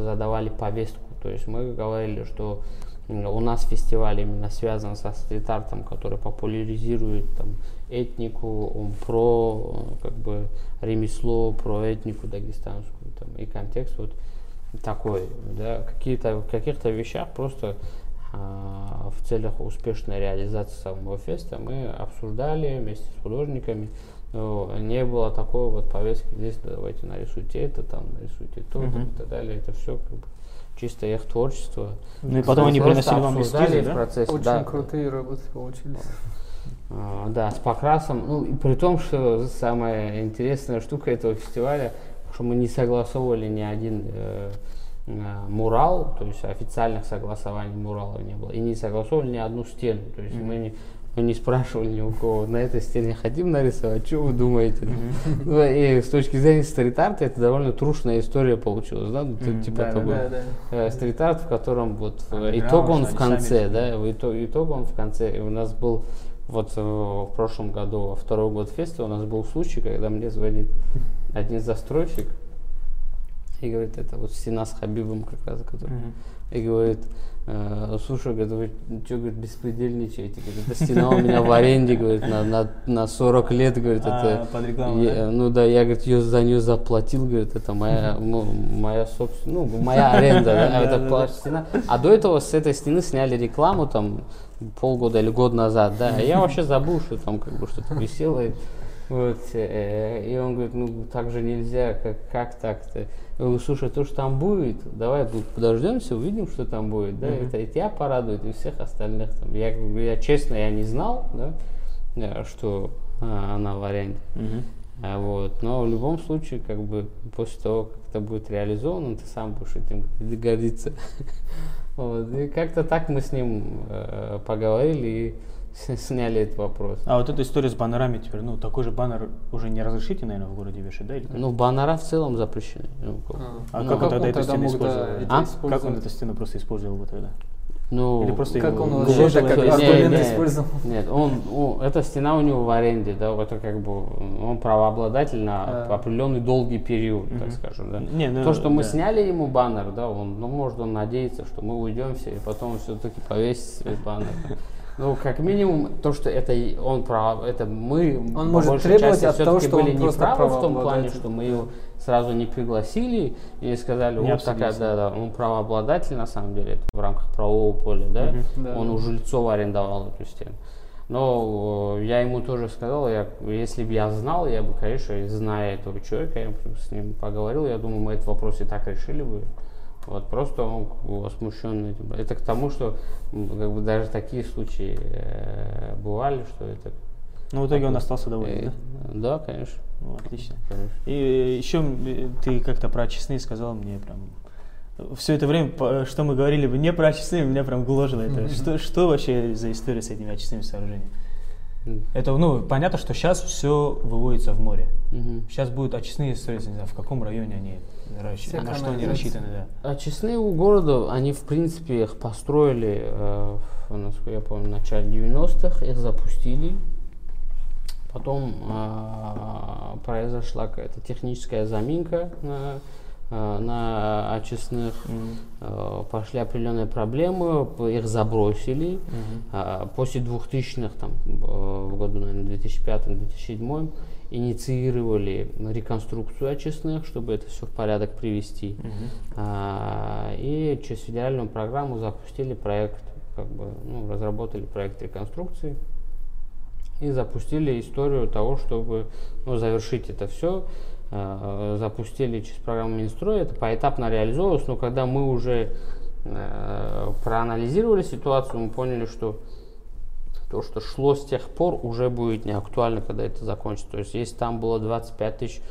[SPEAKER 2] задавали повестку. То есть мы говорили, что у нас фестиваль именно связан со стрит-артом, который популяризирует там, этнику, он про э, как бы ремесло, про этнику дагестанскую там, и контекст вот такой, да, какие-то, в каких-то вещах просто а, в целях успешной реализации самого феста мы обсуждали вместе с художниками. Ну, не было такой вот повестки, здесь давайте нарисуйте это, там нарисуйте то, там, и так далее. Это все как бы чисто их творчество.
[SPEAKER 3] Ну и потом они приносили вам эскизы,
[SPEAKER 2] в
[SPEAKER 3] да?
[SPEAKER 2] процессе,
[SPEAKER 1] Очень
[SPEAKER 2] да.
[SPEAKER 1] крутые работы получились.
[SPEAKER 2] А, Да, с покрасом. Ну, и при том, что самая интересная штука этого фестиваля, что мы не согласовывали ни один э, э, мурал, то есть официальных согласований муралов не было, и не согласовывали ни одну стену. То есть мы не мы не спрашивали ни у кого, на этой стене хотим нарисовать, что вы думаете? Ну, и с точки зрения стрит-арта это довольно трушная история получилась, да?
[SPEAKER 3] Мгм,
[SPEAKER 2] типа
[SPEAKER 3] да,
[SPEAKER 2] такой,
[SPEAKER 1] Да, да.
[SPEAKER 2] э, стрит-арт, в котором вот итог он в конце, да, итог, итог он в конце. И у нас был вот в прошлом году, во второй год феста, у нас был случай, когда мне звонит один застройщик и говорит, это вот стена с Хабибом как раз, который,
[SPEAKER 3] Мгм.
[SPEAKER 2] и говорит, э, слушай, говорит, вы что, говорит, беспредельничаете, говорит, эта стена у меня в аренде, говорит, на, на, на 40 лет, говорит,
[SPEAKER 3] А,
[SPEAKER 2] это...
[SPEAKER 3] под рекламу,
[SPEAKER 2] я-? Ну да, я, говорит, ее за нее заплатил, говорит, это моя, ну, моя собственная, ну, моя аренда, да,
[SPEAKER 3] Да,
[SPEAKER 2] это стена. А до этого с этой стены сняли рекламу там полгода или год назад, да, а я вообще забыл, что там как бы что-то висело. Вот, э, и он говорит, ну так же нельзя, как, как так-то? Я говорю, слушай, то, что там будет, давай тут подождемся, увидим, что там будет, да, это и тебя порадует, и всех остальных. Там. Я, я честно, я не знал, да, э, что а, она в аренде.
[SPEAKER 3] Мгм.
[SPEAKER 2] А, Вот. Но в любом случае, как бы после того, как это будет реализовано, ты сам будешь этим гордиться. Вот. И как-то так мы с ним э, поговорили и сняли этот вопрос.
[SPEAKER 3] А вот эта история с баннерами теперь, ну такой же баннер уже не разрешите, наверное, в городе вешать, да? Или как?
[SPEAKER 2] Ну, баннера в целом запрещены. Ну, как-
[SPEAKER 3] А
[SPEAKER 1] Ну,
[SPEAKER 3] как он тогда
[SPEAKER 1] он
[SPEAKER 3] эту стену
[SPEAKER 1] да,
[SPEAKER 3] использовал?
[SPEAKER 1] эти
[SPEAKER 2] А?
[SPEAKER 3] Как он эту стену просто использовал бы тогда?
[SPEAKER 2] ну,
[SPEAKER 3] Или просто
[SPEAKER 1] Как
[SPEAKER 3] его
[SPEAKER 1] он вообще
[SPEAKER 3] вложил?
[SPEAKER 1] как аргумент
[SPEAKER 2] не.
[SPEAKER 1] использовал?
[SPEAKER 2] Нет, он, о, эта стена у него в аренде, да, это как бы он правообладатель на
[SPEAKER 1] А.
[SPEAKER 2] определенный долгий период, так скажем, да.
[SPEAKER 3] Не, ну,
[SPEAKER 2] То, что мы
[SPEAKER 3] да.
[SPEAKER 2] сняли ему баннер, да, он, ну, может, он надеется, что мы уйдем все, и потом он все-таки повесит свой баннер. Ну, как минимум, то, что это он прав, это мы,
[SPEAKER 1] Он
[SPEAKER 2] по
[SPEAKER 1] может
[SPEAKER 2] большей
[SPEAKER 1] требовать
[SPEAKER 2] части,
[SPEAKER 1] от того, что он
[SPEAKER 2] были
[SPEAKER 1] просто
[SPEAKER 2] неправы в том плане, что мы его сразу не пригласили и сказали, вот такая, да, да, он правообладатель на самом деле, это в рамках правового поля, да,
[SPEAKER 1] Да.
[SPEAKER 2] он у Жильцов арендовал эту стену. Но э, я ему тоже сказал, я, если бы я знал, я бы, конечно, зная этого человека, я бы с ним поговорил, я думаю, мы этот вопрос и так решили бы. Вот просто он возмущен этим. Это к тому, что как бы даже такие случаи э, бывали, что это.
[SPEAKER 3] Ну, в итоге он остался доволен,
[SPEAKER 2] э,
[SPEAKER 3] да?
[SPEAKER 2] да, конечно.
[SPEAKER 3] Ну, отлично.
[SPEAKER 2] конечно.
[SPEAKER 3] И еще ты как-то про честные сказал мне прям... Все это время, по- что мы говорили бы не про очистные, меня прям гложило это. Что, что вообще за история с этими очистными сооружениями? Это, ну, понятно, что сейчас все выводится в море.
[SPEAKER 2] Мгм.
[SPEAKER 3] Сейчас будут очистные строиться, не знаю, в каком районе они,
[SPEAKER 1] Все
[SPEAKER 3] на что они рассчитаны, да.
[SPEAKER 2] Очистные у города, они в принципе их построили, э, в, насколько я помню, в начале 90-х, их запустили. Потом э, произошла какая-то техническая заминка на, э, на очистных. Э, пошли определенные проблемы, их забросили. А, После 2000-х, там, э, в году, наверное, 2005-2007, инициировали реконструкцию очистных, чтобы это все в порядок привести. А, И через федеральную программу запустили проект, как бы, ну, разработали проект реконструкции и запустили историю того, чтобы ну, завершить это все. Запустили через программу Минстроя, это поэтапно реализовывалось, но когда мы уже э, проанализировали ситуацию, мы поняли, что то, что шло с тех пор, уже будет не актуально, когда это закончится. То есть, если там было 25 тысяч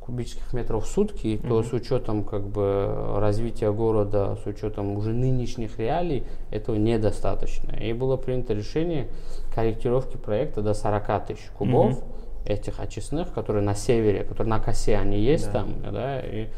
[SPEAKER 2] кубических метров в сутки, то с учетом как бы развития города, с учетом уже нынешних реалий, этого недостаточно. И было принято решение корректировки проекта до 40 тысяч кубов этих очистных, которые на севере, которые на косе они есть
[SPEAKER 3] Да.
[SPEAKER 2] там, да, и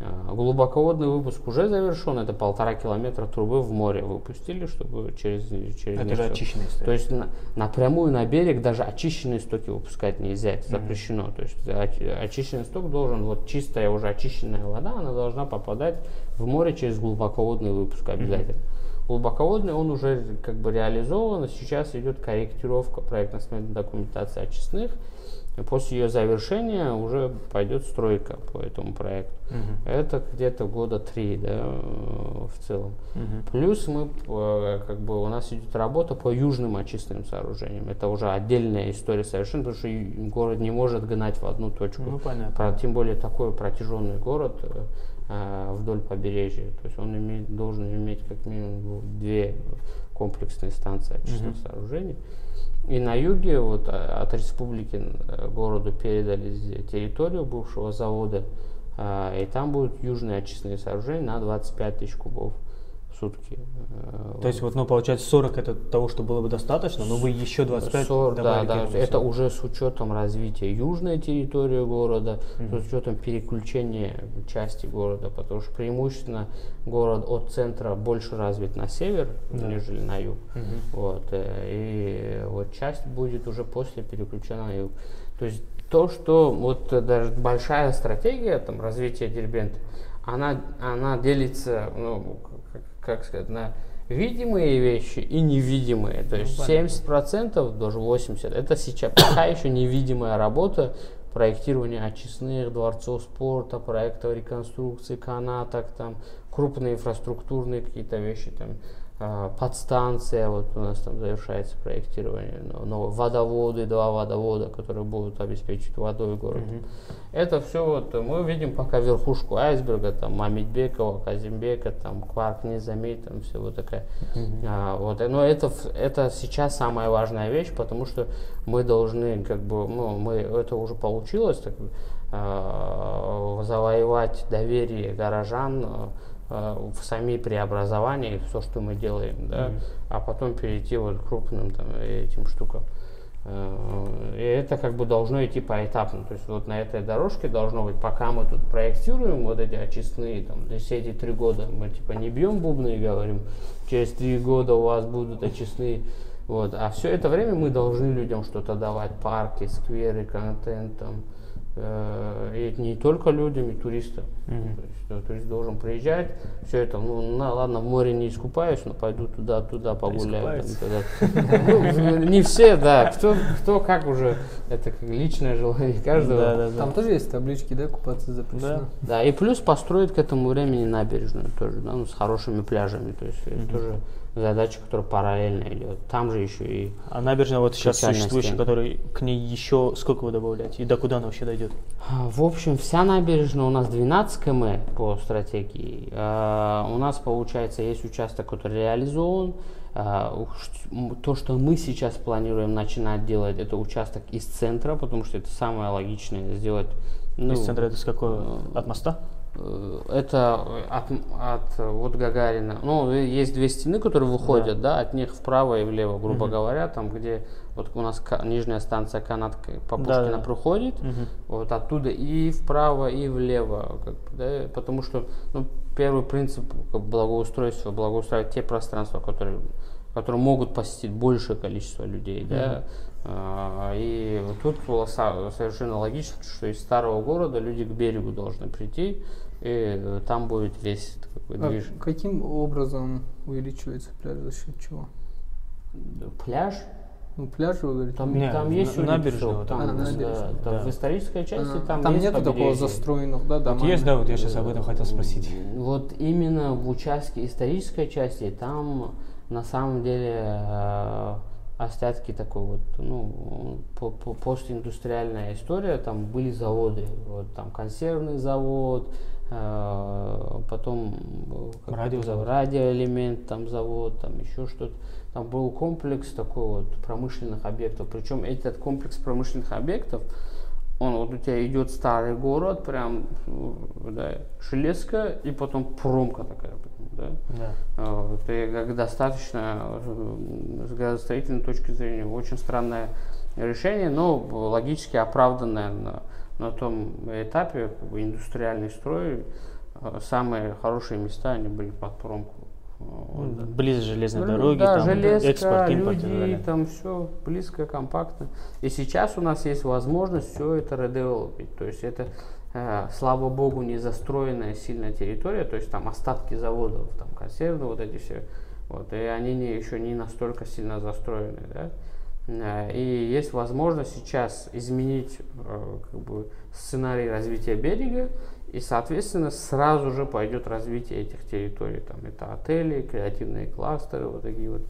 [SPEAKER 2] а, глубоководный выпуск уже завершен, это полтора километра трубы в море выпустили, чтобы через, через
[SPEAKER 3] Это же очищенные
[SPEAKER 2] то
[SPEAKER 3] стоят.
[SPEAKER 2] есть на, напрямую на берег даже очищенные стоки выпускать нельзя, это запрещено. То есть оч- очищенный сток должен, вот чистая уже очищенная вода, она должна попадать в море через глубоководный выпуск обязательно. Глубоководный он уже как бы реализован, сейчас идет корректировка проектно-сметной документации очистных. И после ее завершения уже пойдет стройка по этому проекту. Это где-то года три, да, э, в целом. Плюс мы, э, как бы, у нас идет работа по южным очистным сооружениям. Это уже отдельная история совершенно, потому что город не может гнать в одну точку.
[SPEAKER 3] Ну, понятно.
[SPEAKER 2] Про- тем более такой протяженный город э, вдоль побережья. То есть он имеет, должен иметь как минимум две комплексные станции очистных сооружений. И на юге вот, а, от республики э, городу передали территорию бывшего завода, а, и там будут южные очистные сооружения на 25 тысяч кубов сутки. Э,
[SPEAKER 3] То есть вот, ну, получается, 40 это того, что было бы достаточно, но вы еще 25
[SPEAKER 2] Сор- да,
[SPEAKER 3] добавили
[SPEAKER 2] да, это уже с учетом развития южной территории города, с учетом переключения части города, потому что преимущественно город от центра больше развит на север, нежели на юг. Вот, э, и вот часть будет уже после переключена на юг. То есть то, что вот э, даже большая стратегия там, развития Дербента, она, она делится, ну, как, сказать, на видимые вещи и невидимые. То есть 70%, даже 80%, это сейчас пока еще невидимая работа проектирования очистных дворцов спорта, проектов реконструкции канаток, там крупные инфраструктурные какие-то вещи, там подстанция, вот у нас там завершается проектирование, но- новые водоводы, два водовода, которые будут обеспечивать водой город. Это все вот мы видим пока верхушку айсберга, там Мамедбекова, Казимбека, там Кварк Низами, там все вот такая. А, вот, но это, это сейчас самая важная вещь, потому что мы должны, как бы, ну, мы, это уже получилось, так, а, завоевать доверие горожан, а, э, в сами преобразования, все, что мы делаем, да,
[SPEAKER 3] Мгм.
[SPEAKER 2] а потом перейти вот к крупным там, этим штукам. Э, И это как бы должно идти поэтапно. То есть вот на этой дорожке должно быть, пока мы тут проектируем вот эти очистные, там, то есть все эти три года, мы типа не бьем бубны и говорим, через три года у вас будут очистные. Вот. А все это время мы должны людям что-то давать, парки, скверы, контент, там, э, и это не только людям, и туристам.
[SPEAKER 3] Мгм.
[SPEAKER 2] То есть, турист должен приезжать, все это, ну, на, ладно, в море не искупаюсь, но пойду туда, туда погуляю. там. Ну, не все, да, кто, кто как уже, это как личное желание каждого.
[SPEAKER 3] Да, да, да.
[SPEAKER 1] Там тоже есть таблички, да, купаться запрещено.
[SPEAKER 3] Да.
[SPEAKER 2] Да, и плюс построить к этому времени набережную тоже, да, ну, с хорошими пляжами. То есть это тоже задача, которая параллельно идет. Там же еще и
[SPEAKER 3] А набережная вот сейчас существующая, которой к ней еще сколько вы добавляете? И до куда она вообще дойдет?
[SPEAKER 2] А, В общем, вся набережная у нас 12 км по стратегии. А, У нас, получается, есть участок, который реализован. А, То, что мы сейчас планируем начинать делать, это участок из центра, потому что это самое логичное сделать. ну,
[SPEAKER 3] Из центра это с какого? От моста?
[SPEAKER 2] Э, Это от, от э, вот Гагарина. Ну, э, есть две стены, которые выходят, да, от них вправо и влево, грубо говоря, там, где вот у нас нижняя станция канат по
[SPEAKER 3] Да,
[SPEAKER 2] Пушкина
[SPEAKER 3] да.
[SPEAKER 2] проходит,
[SPEAKER 3] Мгм.
[SPEAKER 2] вот оттуда и вправо, и влево, как бы, да, потому что, ну, первый принцип благоустройства, благоустраивать те пространства, которые, которые могут посетить большее количество людей, да, А, и тут совершенно логично, что из старого города люди к берегу должны прийти, и там будет весь бы,
[SPEAKER 1] А
[SPEAKER 2] движ.
[SPEAKER 1] каким образом увеличивается пляж? За счет чего?
[SPEAKER 2] Пляж,
[SPEAKER 1] Ну, пляж, вы говорите?
[SPEAKER 2] там,
[SPEAKER 3] Не,
[SPEAKER 2] там есть
[SPEAKER 3] на- вот
[SPEAKER 2] там,
[SPEAKER 1] А,
[SPEAKER 2] да,
[SPEAKER 1] набережная.
[SPEAKER 2] там
[SPEAKER 3] Да.
[SPEAKER 2] в исторической части
[SPEAKER 1] А,
[SPEAKER 2] там,
[SPEAKER 1] там
[SPEAKER 2] есть
[SPEAKER 1] нету такого застроенных, да,
[SPEAKER 3] Вот
[SPEAKER 1] домами?
[SPEAKER 3] есть, да, вот я сейчас об этом хотел спросить.
[SPEAKER 2] Вот именно в участке исторической части там на самом деле э, остатки такой вот, ну, по- по- постиндустриальная история, там были заводы, вот там консервный завод, э, потом э,
[SPEAKER 3] Радиозавод.
[SPEAKER 2] радиоэлемент там завод, там еще что-то. Там был комплекс такой вот промышленных объектов. Причем этот комплекс промышленных объектов, он вот у тебя идет старый город, прям ну, да, железка и потом промка такая, да.
[SPEAKER 3] Да.
[SPEAKER 2] А, Это как достаточно э, с градостроительной точки зрения очень странное решение, но логически оправданное на, на том этапе индустриальный строй. э, Самые хорошие места они были под промку. Вот.
[SPEAKER 3] Близ железной
[SPEAKER 2] Ну,
[SPEAKER 3] дороги,
[SPEAKER 2] да,
[SPEAKER 3] там
[SPEAKER 2] железка,
[SPEAKER 3] экспорт, импорт и так
[SPEAKER 2] люди,
[SPEAKER 3] далее.
[SPEAKER 2] там все близко, компактно. И сейчас у нас есть возможность все это редевелопить. То есть это, э, слава богу, не застроенная сильная территория, то есть там остатки заводов, там консервы, вот эти все. Вот, и они не, еще не настолько сильно застроены. Да? Э, И есть возможность сейчас изменить э, как бы, сценарий развития берега, и, соответственно, сразу же пойдет развитие этих территорий. Там это отели, креативные кластеры, вот такие вот.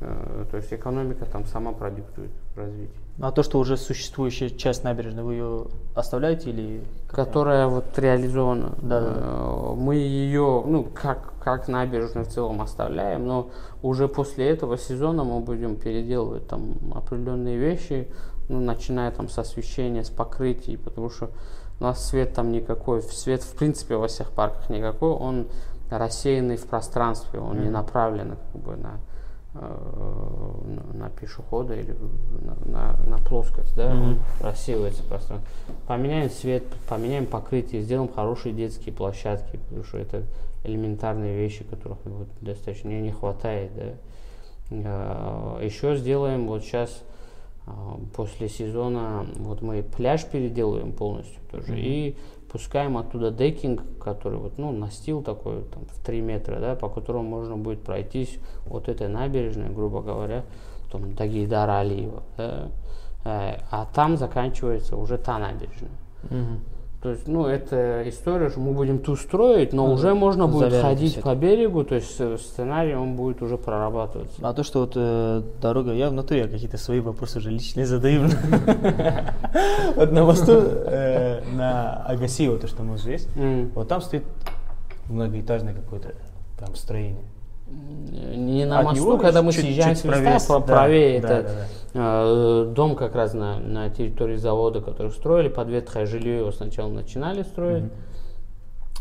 [SPEAKER 2] Э, То есть экономика там сама продиктует развитие.
[SPEAKER 3] Ну, а то, что уже существующая часть набережной, вы ее оставляете или...
[SPEAKER 2] Которая вот реализована.
[SPEAKER 3] Да, да, да.
[SPEAKER 2] Э, Мы ее, ну, как, как набережную в целом оставляем, но уже после этого сезона мы будем переделывать там определенные вещи, ну, начиная там с освещения, с покрытий, потому что у нас свет там никакой, свет в принципе во всех парках никакой, он рассеянный в пространстве, он не
[SPEAKER 3] Мгм.
[SPEAKER 2] направлен как бы на, э, на, пешехода или на, на, на плоскость, да, он
[SPEAKER 3] Мгм.
[SPEAKER 2] рассеивается пространство. Поменяем свет, поменяем покрытие, сделаем хорошие детские площадки, потому что это элементарные вещи, которых вот, достаточно не, не хватает, да. Еще сделаем вот сейчас а, после сезона вот мы пляж переделываем полностью тоже
[SPEAKER 3] Мгм.
[SPEAKER 2] и пускаем оттуда декинг, который вот ну настил такой там в 3 метра, да, по которому можно будет пройтись от этой набережной, грубо говоря, там до Гейдара Алиева, да. Э, а там заканчивается уже та набережная.
[SPEAKER 3] Мгм.
[SPEAKER 2] То есть, ну, это история, что мы будем ту строить, но
[SPEAKER 3] Ну,
[SPEAKER 2] уже можно будет
[SPEAKER 3] завязывать
[SPEAKER 2] ходить по берегу, то есть э, сценарий он будет уже прорабатываться.
[SPEAKER 3] А то, что вот э, дорога, я в натуре какие-то свои вопросы уже личные задаю. Вот на мосту, э, на Агасио, то, что мост есть,
[SPEAKER 2] М.
[SPEAKER 3] вот там стоит многоэтажное какое-то там строение.
[SPEAKER 2] Не на
[SPEAKER 3] От
[SPEAKER 2] мосту, когда мы
[SPEAKER 3] чуть-
[SPEAKER 2] съезжаем
[SPEAKER 3] чуть
[SPEAKER 2] с места,
[SPEAKER 3] правее, да,
[SPEAKER 2] правее
[SPEAKER 3] да,
[SPEAKER 2] это
[SPEAKER 3] да, да.
[SPEAKER 2] э, дом как раз на, на территории завода, который строили, под ветхое жилье его сначала начинали строить,
[SPEAKER 3] Мгм.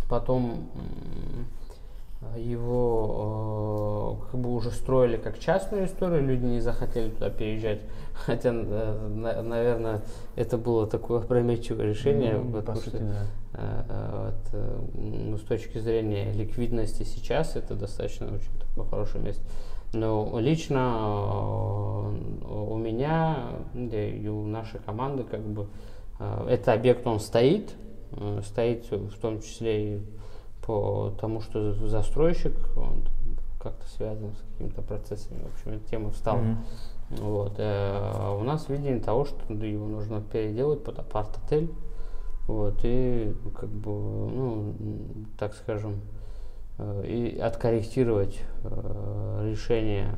[SPEAKER 2] потом его э, как бы уже строили как частную историю, люди не захотели туда переезжать. Хотя, э, на- наверное, это было такое опрометчивое решение,
[SPEAKER 3] Ну,
[SPEAKER 2] потому
[SPEAKER 3] по сути,
[SPEAKER 2] что
[SPEAKER 3] да.
[SPEAKER 2] э, э, вот, э, ну, с точки зрения ликвидности сейчас это достаточно очень такое хорошее место. Но лично э, у меня, да и у нашей команды, как бы, э, этот объект, он стоит, э, стоит в том числе и по тому, что застройщик, он как-то связан с какими-то процессами. В общем, эта тема встала.
[SPEAKER 3] Мгм.
[SPEAKER 2] Вот. э, у нас видение того, что его нужно переделать под апарт-отель. Вот, и как бы, ну, так скажем, э, и откорректировать э, решение.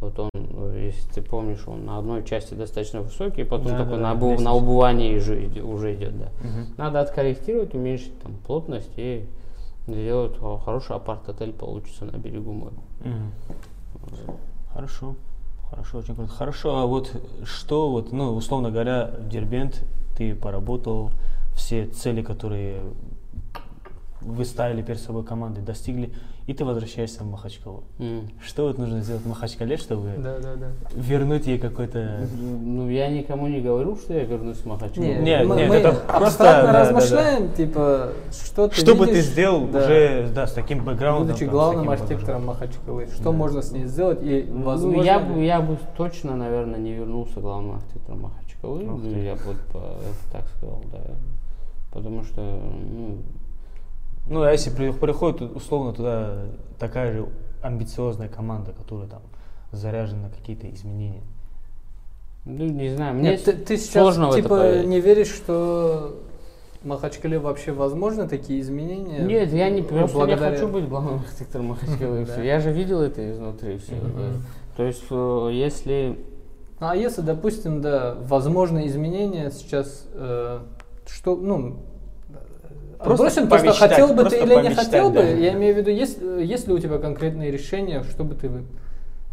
[SPEAKER 2] Вот он, если ты помнишь, он на одной части достаточно высокий, потом
[SPEAKER 3] Да,
[SPEAKER 2] такой
[SPEAKER 3] да,
[SPEAKER 2] на, обу- на убывании уже, уже идет, да.
[SPEAKER 3] Мгм.
[SPEAKER 2] Надо откорректировать, уменьшить там плотность и сделать о, хороший апарт-отель получится на берегу моря.
[SPEAKER 3] Мгм. Хорошо. Хорошо, очень круто. Хорошо, а вот что, вот, ну, условно говоря, Дербент, ты поработал, все цели, которые вы ставили перед собой команды, достигли, и ты возвращаешься в Махачкалу.
[SPEAKER 2] М.
[SPEAKER 3] Что вот нужно сделать в Махачкале, чтобы
[SPEAKER 1] Да, да, да.
[SPEAKER 3] вернуть ей какой-то...
[SPEAKER 2] Ну, я никому не говорю, что я вернусь в Махачкалу.
[SPEAKER 1] Не,
[SPEAKER 3] Нет,
[SPEAKER 1] мы,
[SPEAKER 3] нет,
[SPEAKER 1] мы
[SPEAKER 3] это просто, да, да,
[SPEAKER 1] размышляем, типа, что ты
[SPEAKER 3] Что бы ты сделал
[SPEAKER 1] да,
[SPEAKER 3] уже, да, с таким бэкграундом.
[SPEAKER 1] будучи
[SPEAKER 3] там,
[SPEAKER 1] главным архитектором Махачкалы, что
[SPEAKER 3] Да.
[SPEAKER 1] можно с ней сделать и,
[SPEAKER 2] Ну,
[SPEAKER 1] возможно,
[SPEAKER 2] я,
[SPEAKER 1] ли-
[SPEAKER 2] бы, я бы точно, наверное, не вернулся главным архитектором Махачкалы. Ну, я бы вот так сказал, да. Потому что, ну,
[SPEAKER 3] Ну, а если при- приходит условно туда такая же амбициозная команда, которая там заряжена на какие-то изменения.
[SPEAKER 2] ну, не знаю, мне
[SPEAKER 1] Нет, ты, ты сейчас
[SPEAKER 2] сложно
[SPEAKER 1] типа
[SPEAKER 2] поверить.
[SPEAKER 1] не веришь, что в Махачкале вообще возможны такие изменения?
[SPEAKER 2] Нет, я не
[SPEAKER 1] Ну,
[SPEAKER 2] просто
[SPEAKER 1] благодаря-
[SPEAKER 2] не хочу быть главным архитектором Махачкалы. Я же видел это изнутри все. То есть, э, если
[SPEAKER 1] Ну, А если, допустим, да, возможны изменения сейчас, э, что, ну,
[SPEAKER 3] Просто
[SPEAKER 1] бросим то, что
[SPEAKER 3] помечтать,
[SPEAKER 1] хотел бы ты
[SPEAKER 3] просто
[SPEAKER 1] или не
[SPEAKER 3] помечтать,
[SPEAKER 1] хотел бы,
[SPEAKER 3] да.
[SPEAKER 1] я имею в виду, есть, э, есть ли у тебя конкретные решения, что бы ты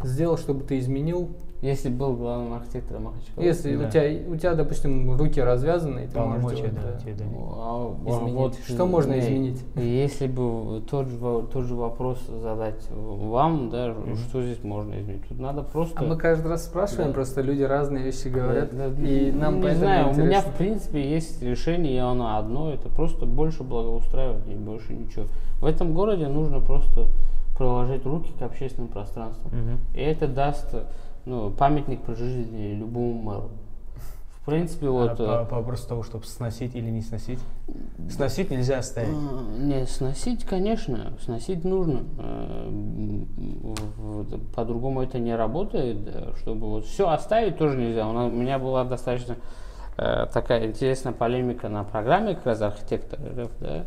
[SPEAKER 1] сделал, чтобы ты изменил,
[SPEAKER 2] если был главным архитектором Махачкалы.
[SPEAKER 1] если
[SPEAKER 3] Да.
[SPEAKER 1] у тебя, у тебя, допустим, руки развязаны, и ты можешь
[SPEAKER 3] Полномочия,
[SPEAKER 1] делать,
[SPEAKER 3] да,
[SPEAKER 1] да.
[SPEAKER 3] тебе.
[SPEAKER 2] А,
[SPEAKER 1] Изменить.
[SPEAKER 2] вот,
[SPEAKER 1] Что можно изменить?
[SPEAKER 2] Если бы тот же, тот же вопрос задать вам, да,
[SPEAKER 3] Мгм.
[SPEAKER 2] что здесь можно изменить? Тут надо просто...
[SPEAKER 1] А мы каждый раз спрашиваем,
[SPEAKER 2] Да.
[SPEAKER 1] просто люди разные вещи говорят,
[SPEAKER 2] Да, да,
[SPEAKER 1] и нам
[SPEAKER 2] не знаю, у меня
[SPEAKER 1] интересно.
[SPEAKER 2] в принципе есть решение, и оно одно, это просто больше благоустраивать и больше ничего. В этом городе нужно просто приложить руки к общественным пространствам.
[SPEAKER 3] Мгм.
[SPEAKER 2] И это даст ну, памятник при жизни любому мэру. В принципе, вот...
[SPEAKER 3] А по, вопросу того, чтобы сносить или не сносить. Сносить нельзя оставить.
[SPEAKER 2] А, Не, сносить, конечно, сносить нужно. Э, По-другому это не работает. Чтобы вот все оставить тоже нельзя. У, меня была достаточно э, такая интересная полемика на программе как раз архитектор РФ, да,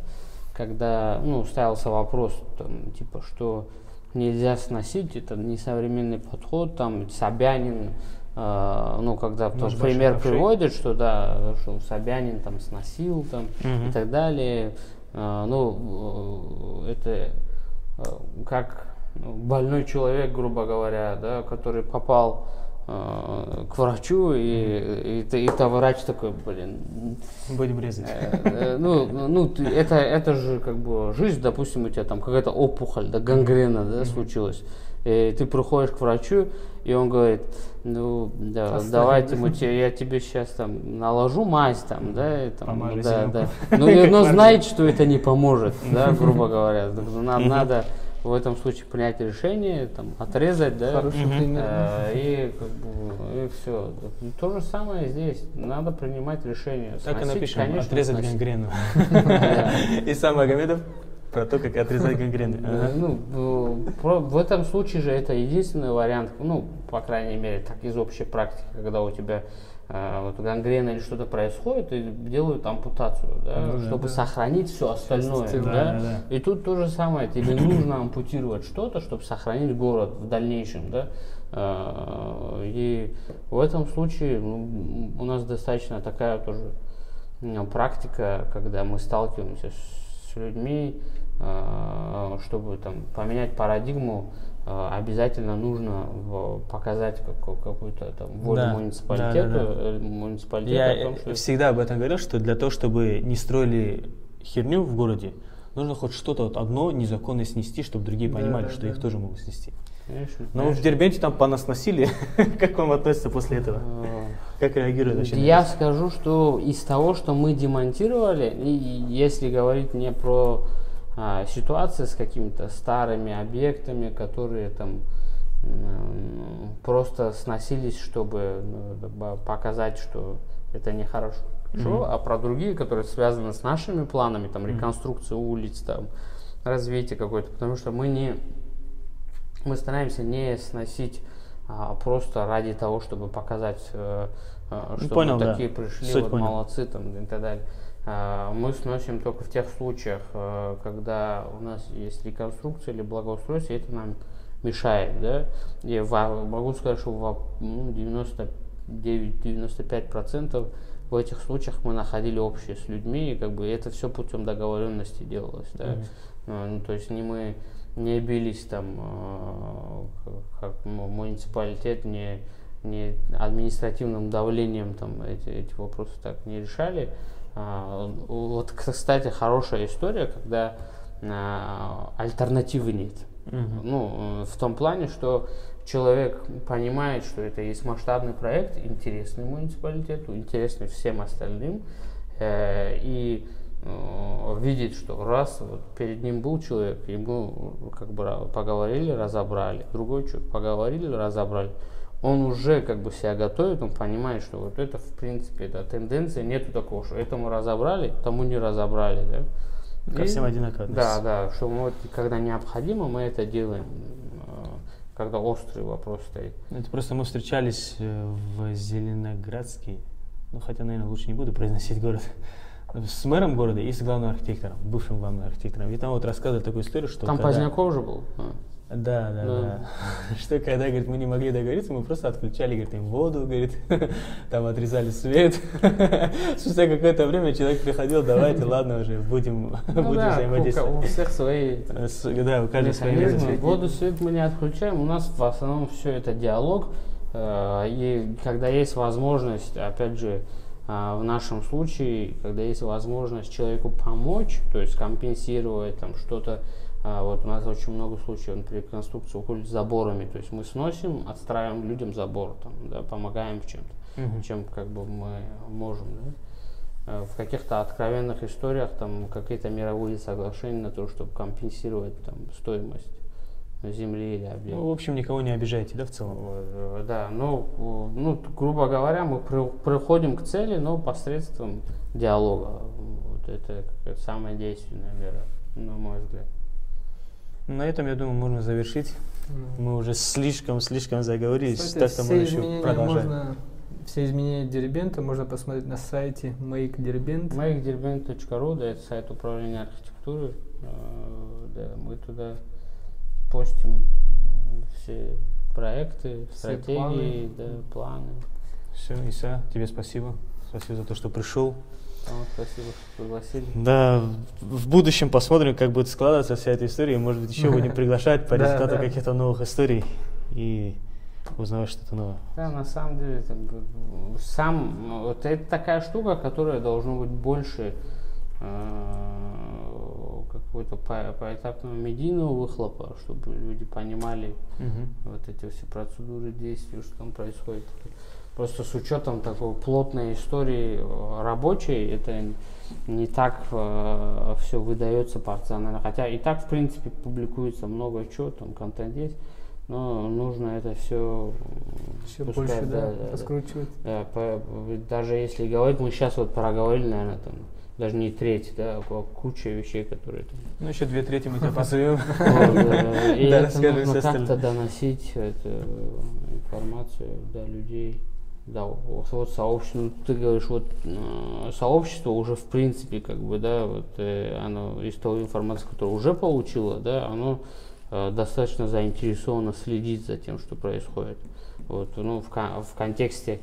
[SPEAKER 2] когда ну, ставился вопрос, там, типа, что нельзя сносить, это несовременный подход, там Собянин, э, ну, когда тот
[SPEAKER 3] большой
[SPEAKER 2] пример
[SPEAKER 3] ковшей.
[SPEAKER 2] приводит, что да, что Собянин там сносил там
[SPEAKER 3] Мгм.
[SPEAKER 2] и так далее. А, ну, э, это э, как ну, больной человек, грубо говоря, да, который попал э, к врачу, и, и, т- и то врач такой, блин,
[SPEAKER 3] Будем резать.
[SPEAKER 2] э, э, ну, ну, это, это же как бы жизнь, допустим, у тебя там какая-то опухоль, да, гангрена, да, случилась. И ты приходишь к врачу, и он говорит, ну, да,
[SPEAKER 1] Оставим,
[SPEAKER 2] давайте
[SPEAKER 1] да?
[SPEAKER 2] мы тебе, я тебе сейчас там наложу мазь, там, да, и там,
[SPEAKER 3] Помажь
[SPEAKER 2] да, да. Ну, и- но
[SPEAKER 3] врач.
[SPEAKER 2] знает, что это не поможет, да, грубо говоря. Надо, надо в этом случае принять решение, там, отрезать, да,
[SPEAKER 1] Хороший
[SPEAKER 3] Мгм.
[SPEAKER 1] пример.
[SPEAKER 2] э, и как бы, и все. То же самое здесь. Надо принимать решение.
[SPEAKER 3] Так и напишем,
[SPEAKER 2] конечно,
[SPEAKER 3] отрезать
[SPEAKER 2] сносить.
[SPEAKER 3] гангрену. И сам Магомедов про то, как отрезать гангрены. Ага.
[SPEAKER 2] Ну, в этом случае же это единственный вариант, ну, по крайней мере, так из общей практики, когда у тебя вот гангрена или что-то происходит, и делают ампутацию, да,
[SPEAKER 3] Ну
[SPEAKER 2] чтобы
[SPEAKER 3] да.
[SPEAKER 2] сохранить все остальное. Да.
[SPEAKER 3] Да, да,
[SPEAKER 2] И тут то же самое, тебе нужно ампутировать что-то, чтобы сохранить город в дальнейшем, да. Э, И в этом случае ну, у нас достаточно такая тоже практика, когда мы сталкиваемся с людьми, э, чтобы там поменять парадигму, обязательно нужно в- показать какую- какую-то там волю
[SPEAKER 3] Да,
[SPEAKER 2] муниципалитету,
[SPEAKER 3] да, да, да.
[SPEAKER 2] э, муниципалитету
[SPEAKER 3] Я
[SPEAKER 2] о том, что
[SPEAKER 3] всегда об этом говорил, что для того, чтобы не строили херню в городе, нужно хоть что-то вот одно незаконное снести, чтобы другие
[SPEAKER 1] Да,
[SPEAKER 3] понимали,
[SPEAKER 1] да,
[SPEAKER 3] что
[SPEAKER 1] да.
[SPEAKER 3] их тоже могут снести.
[SPEAKER 2] Конечно,
[SPEAKER 3] Но в
[SPEAKER 2] конечно.
[SPEAKER 3] Дербенте там понасносили. как вам относится после этого?
[SPEAKER 2] Э,
[SPEAKER 3] Как реагируют вообще?
[SPEAKER 2] Я скажу, что из того, что мы демонтировали, и если говорить не про а, ситуации с какими-то старыми объектами, которые там просто сносились, чтобы ну, показать, что это нехорошо,
[SPEAKER 3] Мгм.
[SPEAKER 2] а про другие, которые связаны с нашими планами, там реконструкция улиц, там развитие какое-то, потому что мы не мы стараемся не сносить а, просто ради того, чтобы показать, э, э,
[SPEAKER 3] Ну,
[SPEAKER 2] что
[SPEAKER 3] понял,
[SPEAKER 2] мы
[SPEAKER 3] да.
[SPEAKER 2] такие пришли,
[SPEAKER 3] Суть
[SPEAKER 2] вот
[SPEAKER 3] понял.
[SPEAKER 2] молодцы там и так далее. А, Мы сносим только в тех случаях, э, когда у нас есть реконструкция или благоустройство, и это нам мешает, да. И во- могу сказать, что ну, 99-95% в этих случаях мы находили общее с людьми, и как бы это все путем договоренности делалось, да.
[SPEAKER 3] Мгм.
[SPEAKER 2] Ну, то есть не мы не бились там, э, как му- муниципалитет, не, не административным давлением там эти, эти вопросы так не решали. Вот, кстати, хорошая история, когда а, альтернативы нет.
[SPEAKER 3] Мгм.
[SPEAKER 2] Ну, э, в том плане, что человек понимает, что это есть масштабный проект, интересный муниципалитету, интересный всем остальным, э, и э, видит, что раз вот перед ним был человек, ему как бы ра- поговорили, разобрали, другой человек поговорили, разобрали, он уже как бы себя готовит, он понимает, что вот это в принципе это тенденция, нету такого, что этому разобрали, тому не разобрали, да.
[SPEAKER 3] Ко
[SPEAKER 2] И-
[SPEAKER 3] всем одинаково
[SPEAKER 2] да, да, что мы вот, когда необходимо, мы это делаем, э, когда острый вопрос стоит.
[SPEAKER 3] Это просто мы встречались э, в Зеленоградске, ну хотя, наверное, лучше не буду произносить город, с мэром города и с главным архитектором, бывшим главным архитектором. И там вот рассказывали такую историю, что
[SPEAKER 2] Там
[SPEAKER 3] когда-
[SPEAKER 2] Поздняков же был.
[SPEAKER 3] Да, да,
[SPEAKER 2] Да.
[SPEAKER 3] да. Что когда, говорит, мы не могли договориться, мы просто отключали, говорит, им воду, говорит, там отрезали свет. Спустя какое-то время человек приходил, давайте, ладно уже, будем,
[SPEAKER 2] Ну
[SPEAKER 3] будем
[SPEAKER 2] да, у,
[SPEAKER 3] взаимодействовать.
[SPEAKER 2] всех свои
[SPEAKER 3] Э, с- Да, у каждого свои
[SPEAKER 2] механизмы.
[SPEAKER 3] методы.
[SPEAKER 2] Воду, свет мы не отключаем. У нас в основном все это диалог. Э, И когда есть возможность, опять же, а, в нашем случае, когда есть возможность человеку помочь, то есть компенсировать там что-то, а, вот у нас очень много случаев, например, реконструкция уходит с заборами, то есть мы сносим, отстраиваем людям забор, там, да, помогаем чем-то
[SPEAKER 3] Мгм.
[SPEAKER 2] чем как бы мы можем. Да? Э, В каких-то откровенных историях там какие-то мировые соглашения на то, чтобы компенсировать там стоимость земли или объекта.
[SPEAKER 3] Ну, в общем, никого не обижайте, да, в целом?
[SPEAKER 2] Э, да, ну, э, ну, грубо говоря, мы при- приходим к цели, но посредством диалога. Вот это самая действенная мера, на мой взгляд.
[SPEAKER 3] На этом, я думаю, можно завершить.
[SPEAKER 1] Ну,
[SPEAKER 3] Мы уже слишком-слишком заговорились,
[SPEAKER 1] Кстати,
[SPEAKER 3] так что
[SPEAKER 1] все
[SPEAKER 3] мы еще продолжаем.
[SPEAKER 1] можно, все изменения Дербента можно посмотреть на сайте Make Derbent.
[SPEAKER 2] makederbent.ru, да, это сайт управления архитектуры. Э, Да, мы туда постим э, все проекты,
[SPEAKER 1] Все
[SPEAKER 2] стратегии, да, планы.
[SPEAKER 3] Все, Иса, тебе спасибо. Спасибо за то, что пришел.
[SPEAKER 2] Вам спасибо, что пригласили.
[SPEAKER 3] Да, в будущем посмотрим, как будет складываться вся эта история. Может быть, еще будем приглашать по результату каких-то новых историй и узнавать что-то новое.
[SPEAKER 2] Да, на самом деле, сам, вот это такая штука, которая должно быть больше э, какой-то по- поэтапного медийного выхлопа, чтобы люди понимали вот эти все процедуры действий, что там происходит. Просто с учетом такой плотной истории э, рабочей, это не так все выдается порционально. Хотя и так, в принципе, публикуется много чего, там контент есть, но нужно это все
[SPEAKER 1] Еще больше, да, раскручивать.
[SPEAKER 2] да, по- даже если говорить, мы сейчас вот проговорили, наверное, там, даже не треть, да, а куча вещей, которые там
[SPEAKER 3] Ну, еще две трети мы тебя позовем.
[SPEAKER 2] э, И
[SPEAKER 3] Да,
[SPEAKER 2] это нужно
[SPEAKER 3] все
[SPEAKER 2] как-то доносить эту информацию до людей. Да, вот, сообщество, ну, ты говоришь, вот э, сообщество уже в принципе, как бы, да, вот э, оно из той информации, которую уже получило, да, оно э, достаточно заинтересовано следить за тем, что происходит. Вот, ну, в, кон- в контексте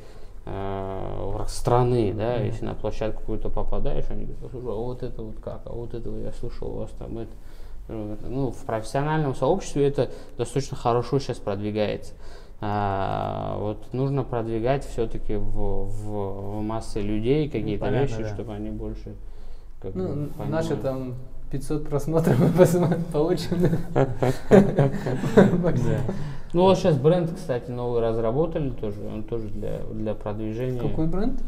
[SPEAKER 2] э, страны, да,
[SPEAKER 3] Мгм.
[SPEAKER 2] если на площадку какую-то попадаешь, они говорят, слушай, а вот это вот как, а вот это вот я слышал у вас там это. Ну, это- Ну, в профессиональном сообществе это достаточно хорошо сейчас продвигается. А, вот нужно продвигать все-таки в, в массы людей какие-то
[SPEAKER 3] понятно,
[SPEAKER 2] вещи,
[SPEAKER 3] да.
[SPEAKER 2] чтобы они больше как
[SPEAKER 1] Ну,
[SPEAKER 2] бы, понимали.
[SPEAKER 1] наши там 500 просмотров мы получим.
[SPEAKER 2] Ну вот сейчас бренд, кстати, новый разработали тоже, он тоже для, для продвижения.
[SPEAKER 1] Какой бренд?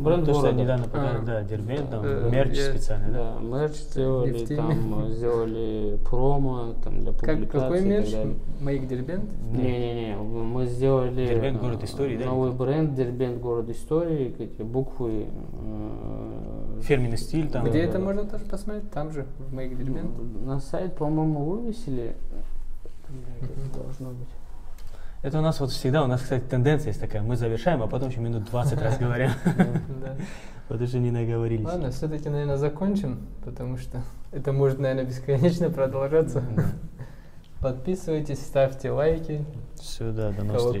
[SPEAKER 2] Бренд
[SPEAKER 3] То, что
[SPEAKER 2] города.
[SPEAKER 3] недавно показали,
[SPEAKER 1] А.
[SPEAKER 3] да, Дербент, там,
[SPEAKER 1] Э,
[SPEAKER 3] мерч
[SPEAKER 1] я-
[SPEAKER 3] специальный, да?
[SPEAKER 2] Да, мерч сделали,
[SPEAKER 1] теме.
[SPEAKER 2] там э, сделали промо там для публикации
[SPEAKER 1] Как, какой мерч? Моих Дербент?
[SPEAKER 2] Не-не-не, мы сделали
[SPEAKER 3] Дербент
[SPEAKER 2] э,
[SPEAKER 3] город истории, да,
[SPEAKER 2] новый бренд Дербент город истории, эти буквы. э,
[SPEAKER 3] Фирменный стиль там.
[SPEAKER 1] Где
[SPEAKER 2] да,
[SPEAKER 1] это
[SPEAKER 2] да.
[SPEAKER 1] можно тоже посмотреть? Там же, в моих Дербент.
[SPEAKER 2] На сайт, по-моему, вывесили.
[SPEAKER 1] Мгм.
[SPEAKER 2] Должно быть.
[SPEAKER 3] Это у нас вот всегда, у нас, кстати, тенденция есть такая, мы завершаем, а потом еще минут 20 раз говорим,
[SPEAKER 1] Да.
[SPEAKER 3] потому что не наговорились.
[SPEAKER 1] Ладно, все-таки, наверное, закончим, потому что это может, наверное, бесконечно продолжаться. Подписывайтесь, ставьте лайки.
[SPEAKER 3] Все, да, до новых встреч.